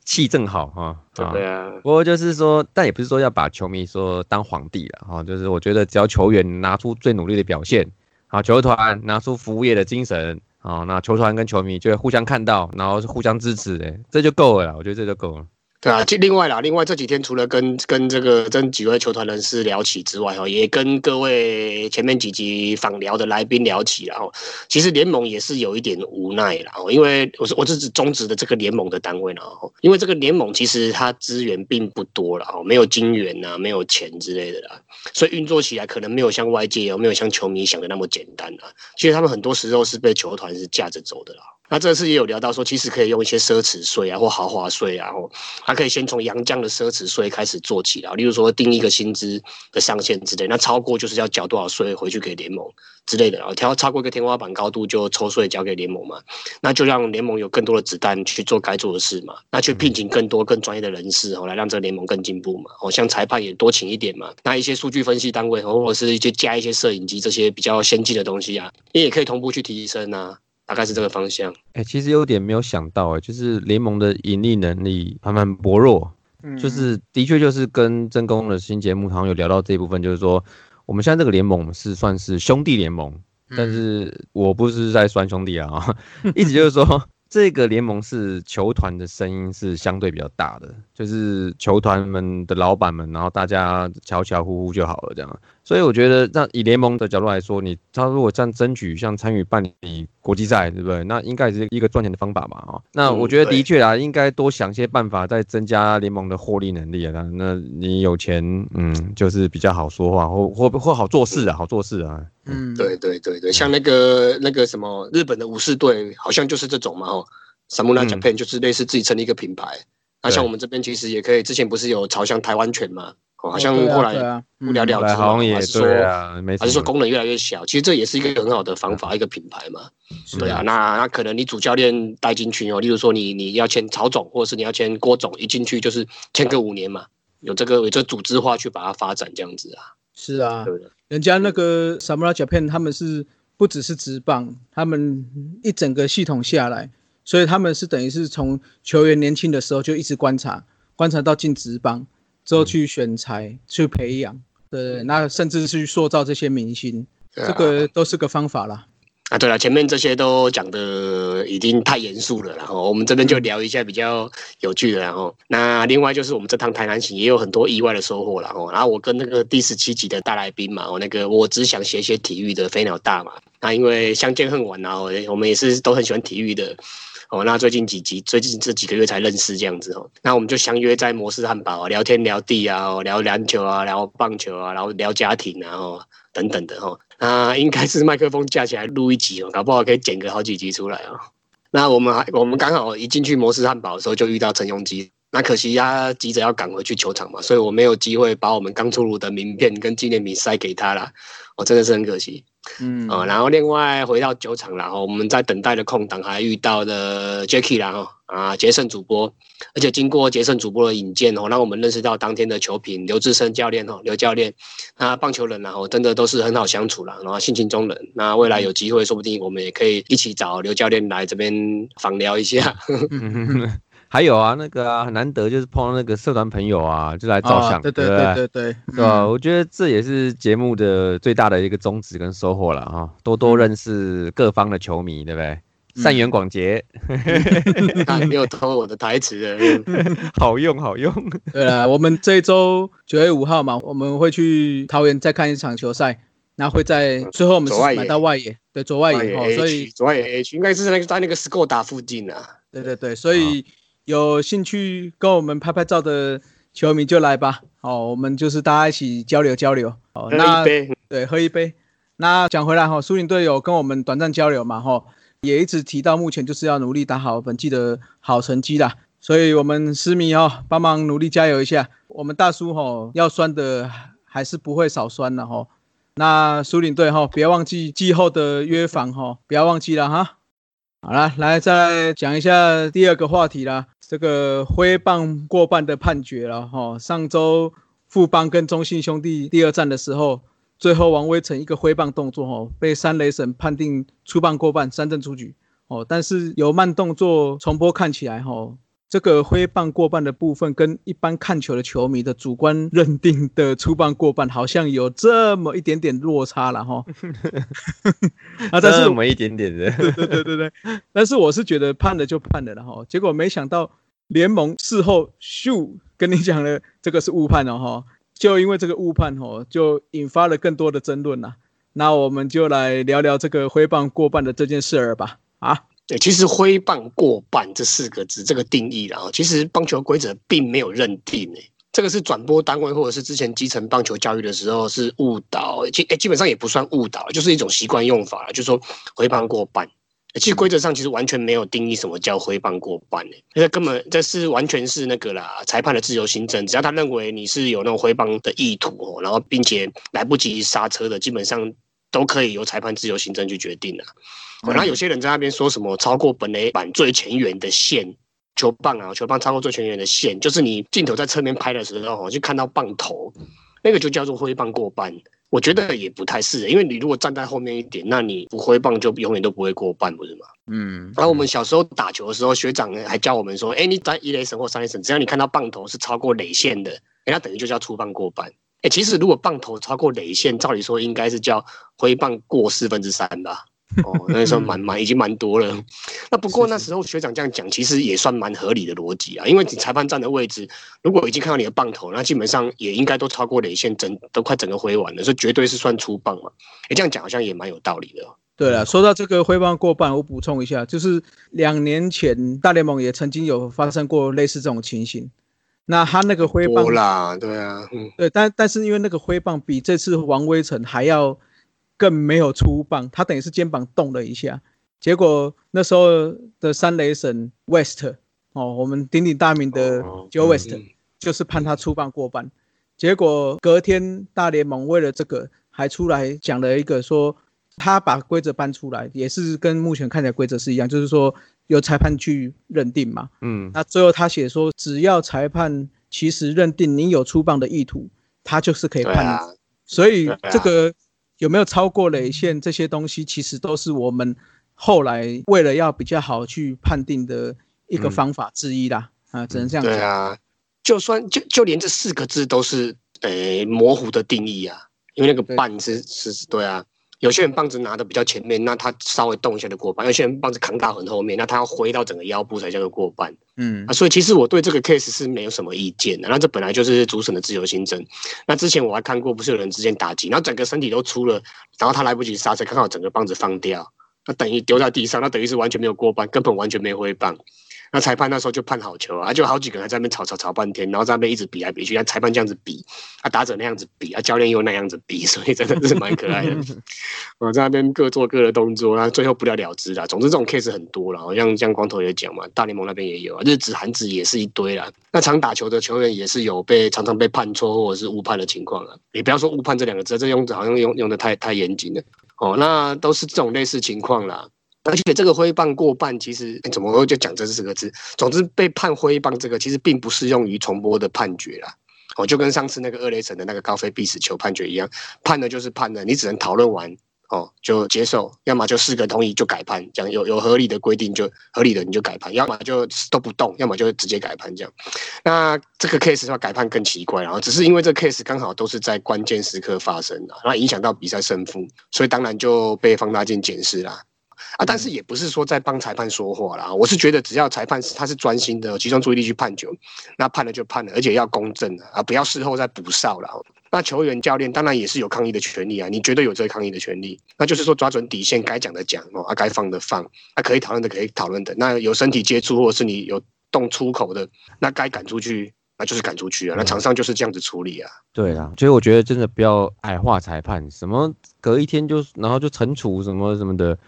气正好哈。对啊。不过就是说，但也不是说要把球迷说当皇帝了哈，就是我觉得只要球员拿出最努力的表现。好，球团拿出服务业的精神，啊，那球团跟球迷就会互相看到，然后是互相支持，哎，这就够了，我觉得这就够了。对啊，就另外啦，另外这几天除了跟跟这个跟几位球团人士聊起之外，哈，也跟各位前面几集访聊的来宾聊起，然后其实联盟也是有一点无奈啦，哦，因为我是我是指中职的这个联盟的单位啦，因为这个联盟其实它资源并不多了，哦，没有金元呐，没有钱之类的啦，所以运作起来可能没有像外界有没有像球迷想的那么简单啊，其实他们很多时候是被球团是架着走的啦。那这次也有聊到说，其实可以用一些奢侈税啊，或豪华税啊，或还可以先从阳江的奢侈税开始做起啊，例如说定一个薪资的上限之类，那超过就是要缴多少税回去给联盟之类的啊，调超过一个天花板高度就抽税交给联盟嘛，那就让联盟有更多的子弹去做该做的事嘛，那去聘请更多更专业的人士哦，来让这个联盟更进步嘛，哦，像裁判也多请一点嘛，那一些数据分析单位或者是一些加一些摄影机这些比较先进的东西啊，你也可以同步去提升啊。大概是这个方向。哎，其实有点没有想到，哎，就是联盟的盈利能力还蛮薄弱。嗯，就是的确就是跟真公的新节目好像有聊到这一部分，就是说我们现在这个联盟是算是兄弟联盟，但是我不是在算兄弟啊，意思就是说。这个联盟是球团的声音是相对比较大的，就是球团们的老板们，然后大家悄悄呼呼就好了这样。所以我觉得，那以联盟的角度来说，你他如果这样争取，像参与办理国际赛，对不对？那应该也是一个赚钱的方法嘛，啊。那我觉得的确啊，应该多想些办法，再增加联盟的获利能力啊。那你有钱，嗯，就是比较好说话，或或或好做事啊，好做事啊。嗯，对对对对，像那个那个什么日本的武士队，好像就是这种嘛，哦，Samurai Japan 就是类似自己成立一个品牌。那像我们这边其实也可以，之前不是有朝向台湾拳嘛，哦，好像后来不了了之，还是说还是说功能越来越小。其实这也是一个很好的方法，一个品牌嘛。对啊，那那可能你主教练带进去哦，例如说你你要签曹总，或者是你要签郭总，一进去就是签个五年嘛，有这个有这组织化去把它发展这样子啊。是啊，人家那个 Samurai Japan 他们是不只是直棒，他们一整个系统下来，所以他们是等于是从球员年轻的时候就一直观察，观察到进直棒之后去选材去培养，对，那甚至是去塑造这些明星，这个都是个方法啦。啊，对了，前面这些都讲的已经太严肃了，然后我们这边就聊一下比较有趣的，然后那另外就是我们这趟台南行也有很多意外的收获，然后然后我跟那个第十七集的大来宾嘛，我那个我只想写写体育的飞鸟大嘛，那因为相见恨晚，然后我们也是都很喜欢体育的，哦，那最近几集最近这几个月才认识这样子哦，那我们就相约在摩斯汉堡聊天聊地啊，聊篮球啊，聊棒球啊，然后聊家庭啊，哦等等的哦。那，应该是麦克风架起来录一集哦，搞不好可以剪个好几集出来哦。那我们还我们刚好一进去摩斯汉堡的时候就遇到陈永基，那可惜他急着要赶回去球场嘛，所以我没有机会把我们刚出炉的名片跟纪念品塞给他啦。我真的是很可惜。嗯啊、然后另外回到酒场，然后我们在等待的空档还遇到了 Jacky 然后啊杰森主播，而且经过杰森主播的引荐哦，让我们认识到当天的球评刘志生教练哦，刘教练，那棒球人然后真的都是很好相处啦，然后性情中人。那未来有机会，说不定我们也可以一起找刘教练来这边访聊一下。嗯，还有啊，那个啊，很难得就是碰到那个社团朋友啊，就来照相，啊对对对不对对对对，吧？嗯我觉得这也是节目的最大的一个宗旨跟收获了哈，多多认识各方的球迷，对不对？善缘广结，看没有偷我的台词 好用好用。对啊，我们这一周九月五号嘛，我们会去桃园再看一场球赛，那会在最后我们是到外野，对，左外野所以区左外野应该是那个在那个 Skoda 附近啊。对对对，所以有兴趣跟我们拍拍照的球迷就来吧，好，我们就是大家一起交流交流，那一杯，对，喝一杯。那讲回来哈，苏宁队友跟我们短暂交流嘛哈，也一直提到目前就是要努力打好本季的好成绩啦。所以我们思迷哈，帮忙努力加油一下。我们大叔哈要酸的还是不会少酸的哈。那苏宁队哈，别忘记季后的约访哈，不要忘记了哈。好了，来再来讲一下第二个话题啦，这个挥棒过半的判决了哈。上周富邦跟中信兄弟第二战的时候，最后王威成一个挥棒动作哦，被三雷神判定出棒过半，三振出局哦。但是有慢动作重播看起来哈，这个挥棒过半的部分跟一般看球的球迷的主观认定的出棒过半好像有这么一点点落差了哈。啊，但是这么一点点的，对对对对对，但是我是觉得判了就判了了哈，结果没想到联盟事后咻跟你讲了这个是误判哦哈，就因为这个误判哦，就引发了更多的争论呐。那我们就来聊聊这个挥棒过半的这件事儿吧。啊，对，其实挥棒过半这四个字这个定义啦，其实棒球规则并没有认定诶、这个是转播单位或者是之前基层棒球教育的时候是误导，基诶基本上也不算误导，就是一种习惯用法了，就是说挥棒过半。其实规则上其实完全没有定义什么叫挥棒过半诶、这根本这是完全是那个啦，裁判的自由行政，只要他认为你是有那种挥棒的意图，然后并且来不及刹车的，基本上都可以由裁判自由行政去决定啊。哦然后有些人在那边说什么超过本垒板最前缘的线，球棒啊，球棒超过最前缘的线，就是你镜头在侧面拍的时候，哦就看到棒头，那个就叫做挥棒过半。我觉得也不太是，因为你如果站在后面一点，那你不挥棒就永远都不会过半，不是吗？嗯，然后我们小时候打球的时候，学长还教我们说，哎，你在一垒神或三垒神，只要你看到棒头是超过垒线的，哎，那等于就叫出棒过半。哎，其实如果棒头超过垒线，照理说应该是叫挥棒过四分之三吧。哦，那时候蛮蛮已经蛮多了。那不过那时候学长这样讲，其实也算蛮合理的逻辑啊。因为你裁判站的位置，如果已经看到你的棒头，那基本上也应该都超过垒线，整都快整个挥完了，所以绝对是算出棒嘛。哎，这样讲好像也蛮有道理的哦。对了，说到这个挥棒过半，我补充一下，就是两年前大联盟也曾经有发生过类似这种情形。那他那个挥棒多啦，对啊，嗯，对，但但是因为那个挥棒比这次王威成还要更没有出棒，他等于是肩膀动了一下，结果那时候的三雷神 West 哦，我们鼎鼎大名的哦 Joe West、嗯。就是判他出棒过半，结果隔天大联盟为了这个还出来讲了一个说，他把规则搬出来，也是跟目前看起来规则是一样，就是说由裁判去认定嘛，嗯，那最后他写说，只要裁判其实认定你有出棒的意图，他就是可以判你。啊，所以这个有没有超过雷线这些东西，其实都是我们后来为了要比较好去判定的一个嗯方法之一啦。啊，只能这样讲。对啊，就算就就连这四个字都是诶模糊的定义啊，因为那个半是是是，对啊。有些人棒子拿的比较前面，那他稍微动一下就过半；有些人棒子扛到很后面，那他要挥到整个腰部才叫做过半嗯啊。所以其实我对这个 case 是没有什么意见的。那这本来就是主审的自由新政。那之前我还看过，不是有人之间打击，然后整个身体都出了，然后他来不及刹车，刚好整个棒子放掉，那等于丢在地上，那等于是完全没有过半，根本完全没挥棒。那裁判那时候就判好球啊，就好几个人在那边吵吵吵半天，然后在那边一直比来比去，啊，裁判这样子比，啊，打者那样子比，啊，教练又那样子比，所以真的是蛮可爱的。我在那边各做各的动作，然后最后不了了之啦。总之这种 case 很多了，好像像光头也讲嘛，大联盟那边也有啊，日子韩子也是一堆啦。那常打球的球员也是有被常常被判错或者是误判的情况啊。你不要说误判这两个字，这用好像用用的太太严谨了。哦，那都是这种类似情况啦。而且这个挥棒过半，其实怎么就讲这四个字？总之被判挥棒这个，其实并不适用于重播的判决啦。哦，就跟上次那个二雷神的那个高飞必死球判决一样，判的就是判的，你只能讨论完哦就接受，要么就四个同意就改判，讲有有合理的规定就合理的你就改判，要么就都不动，要么就直接改判这样。那这个 case 的话改判更奇怪，然后只是因为这 case 刚好都是在关键时刻发生的，然后影响到比赛胜负，所以当然就被放大镜检视啦。啊，但是也不是说在帮裁判说话啦。我是觉得只要裁判他是专心的，集中注意力去判球，那判了就判了，而且要公正啊，不要事后再补哨了。那球员、教练当然也是有抗议的权利啊，你绝对有这个抗议的权利。那就是说抓准底线，该讲的讲哦，啊，该放的放，啊，可以讨论的可以讨论的。那有身体接触或者是你有动粗口的，那该赶出去，那就是赶出去啊。那场上就是这样子处理啊。对啊，所以我觉得真的不要矮化裁判，什么隔一天就然后就惩处什么什么的。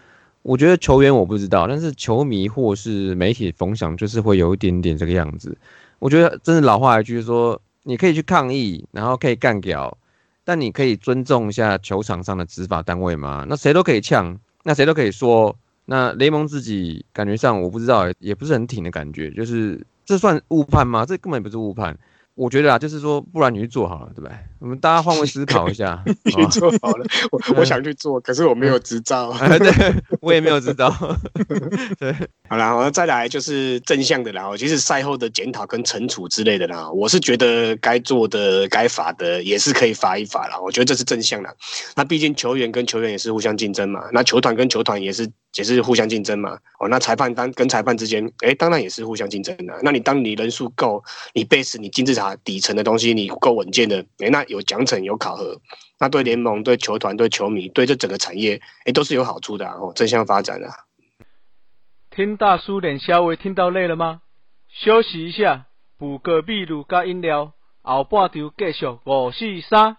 我觉得球员我不知道，但是球迷或是媒体风向就是会有一点点这个样子。我觉得真的老话一句说，你可以去抗议，然后可以干掉，但你可以尊重一下球场上的执法单位吗？那谁都可以呛，那谁都可以说，那雷蒙自己感觉上我不知道，也不是很挺的感觉，就是这算误判吗？这根本不是误判。我觉得啊，就是说，不然你去做好了，对不对？我们大家换位思考一下 你做好了，我我想去做，可是我没有执照，对，我也没有执照。对，好了，我再来就是正向的啦。其实赛后的检讨跟惩处之类的啦，我是觉得该做的、该罚的也是可以罚一罚啦。我觉得这是正向的。那毕竟球员跟球员也是互相竞争嘛，那球团跟球团也是。也是互相竞争嘛，哦，那裁判当跟裁判之间，哎，当然也是互相竞争的。那你当你人数够，你 base 你金字塔底层的东西你够稳健的，哎，那有奖惩有考核，那对联盟、对球团、对球迷、对这整个产业，哎，都是有好处的哦，正向发展的。听大叔脸稍微听到累了吗？休息一下，补个秘鲁加饮料，后半场继续五四三。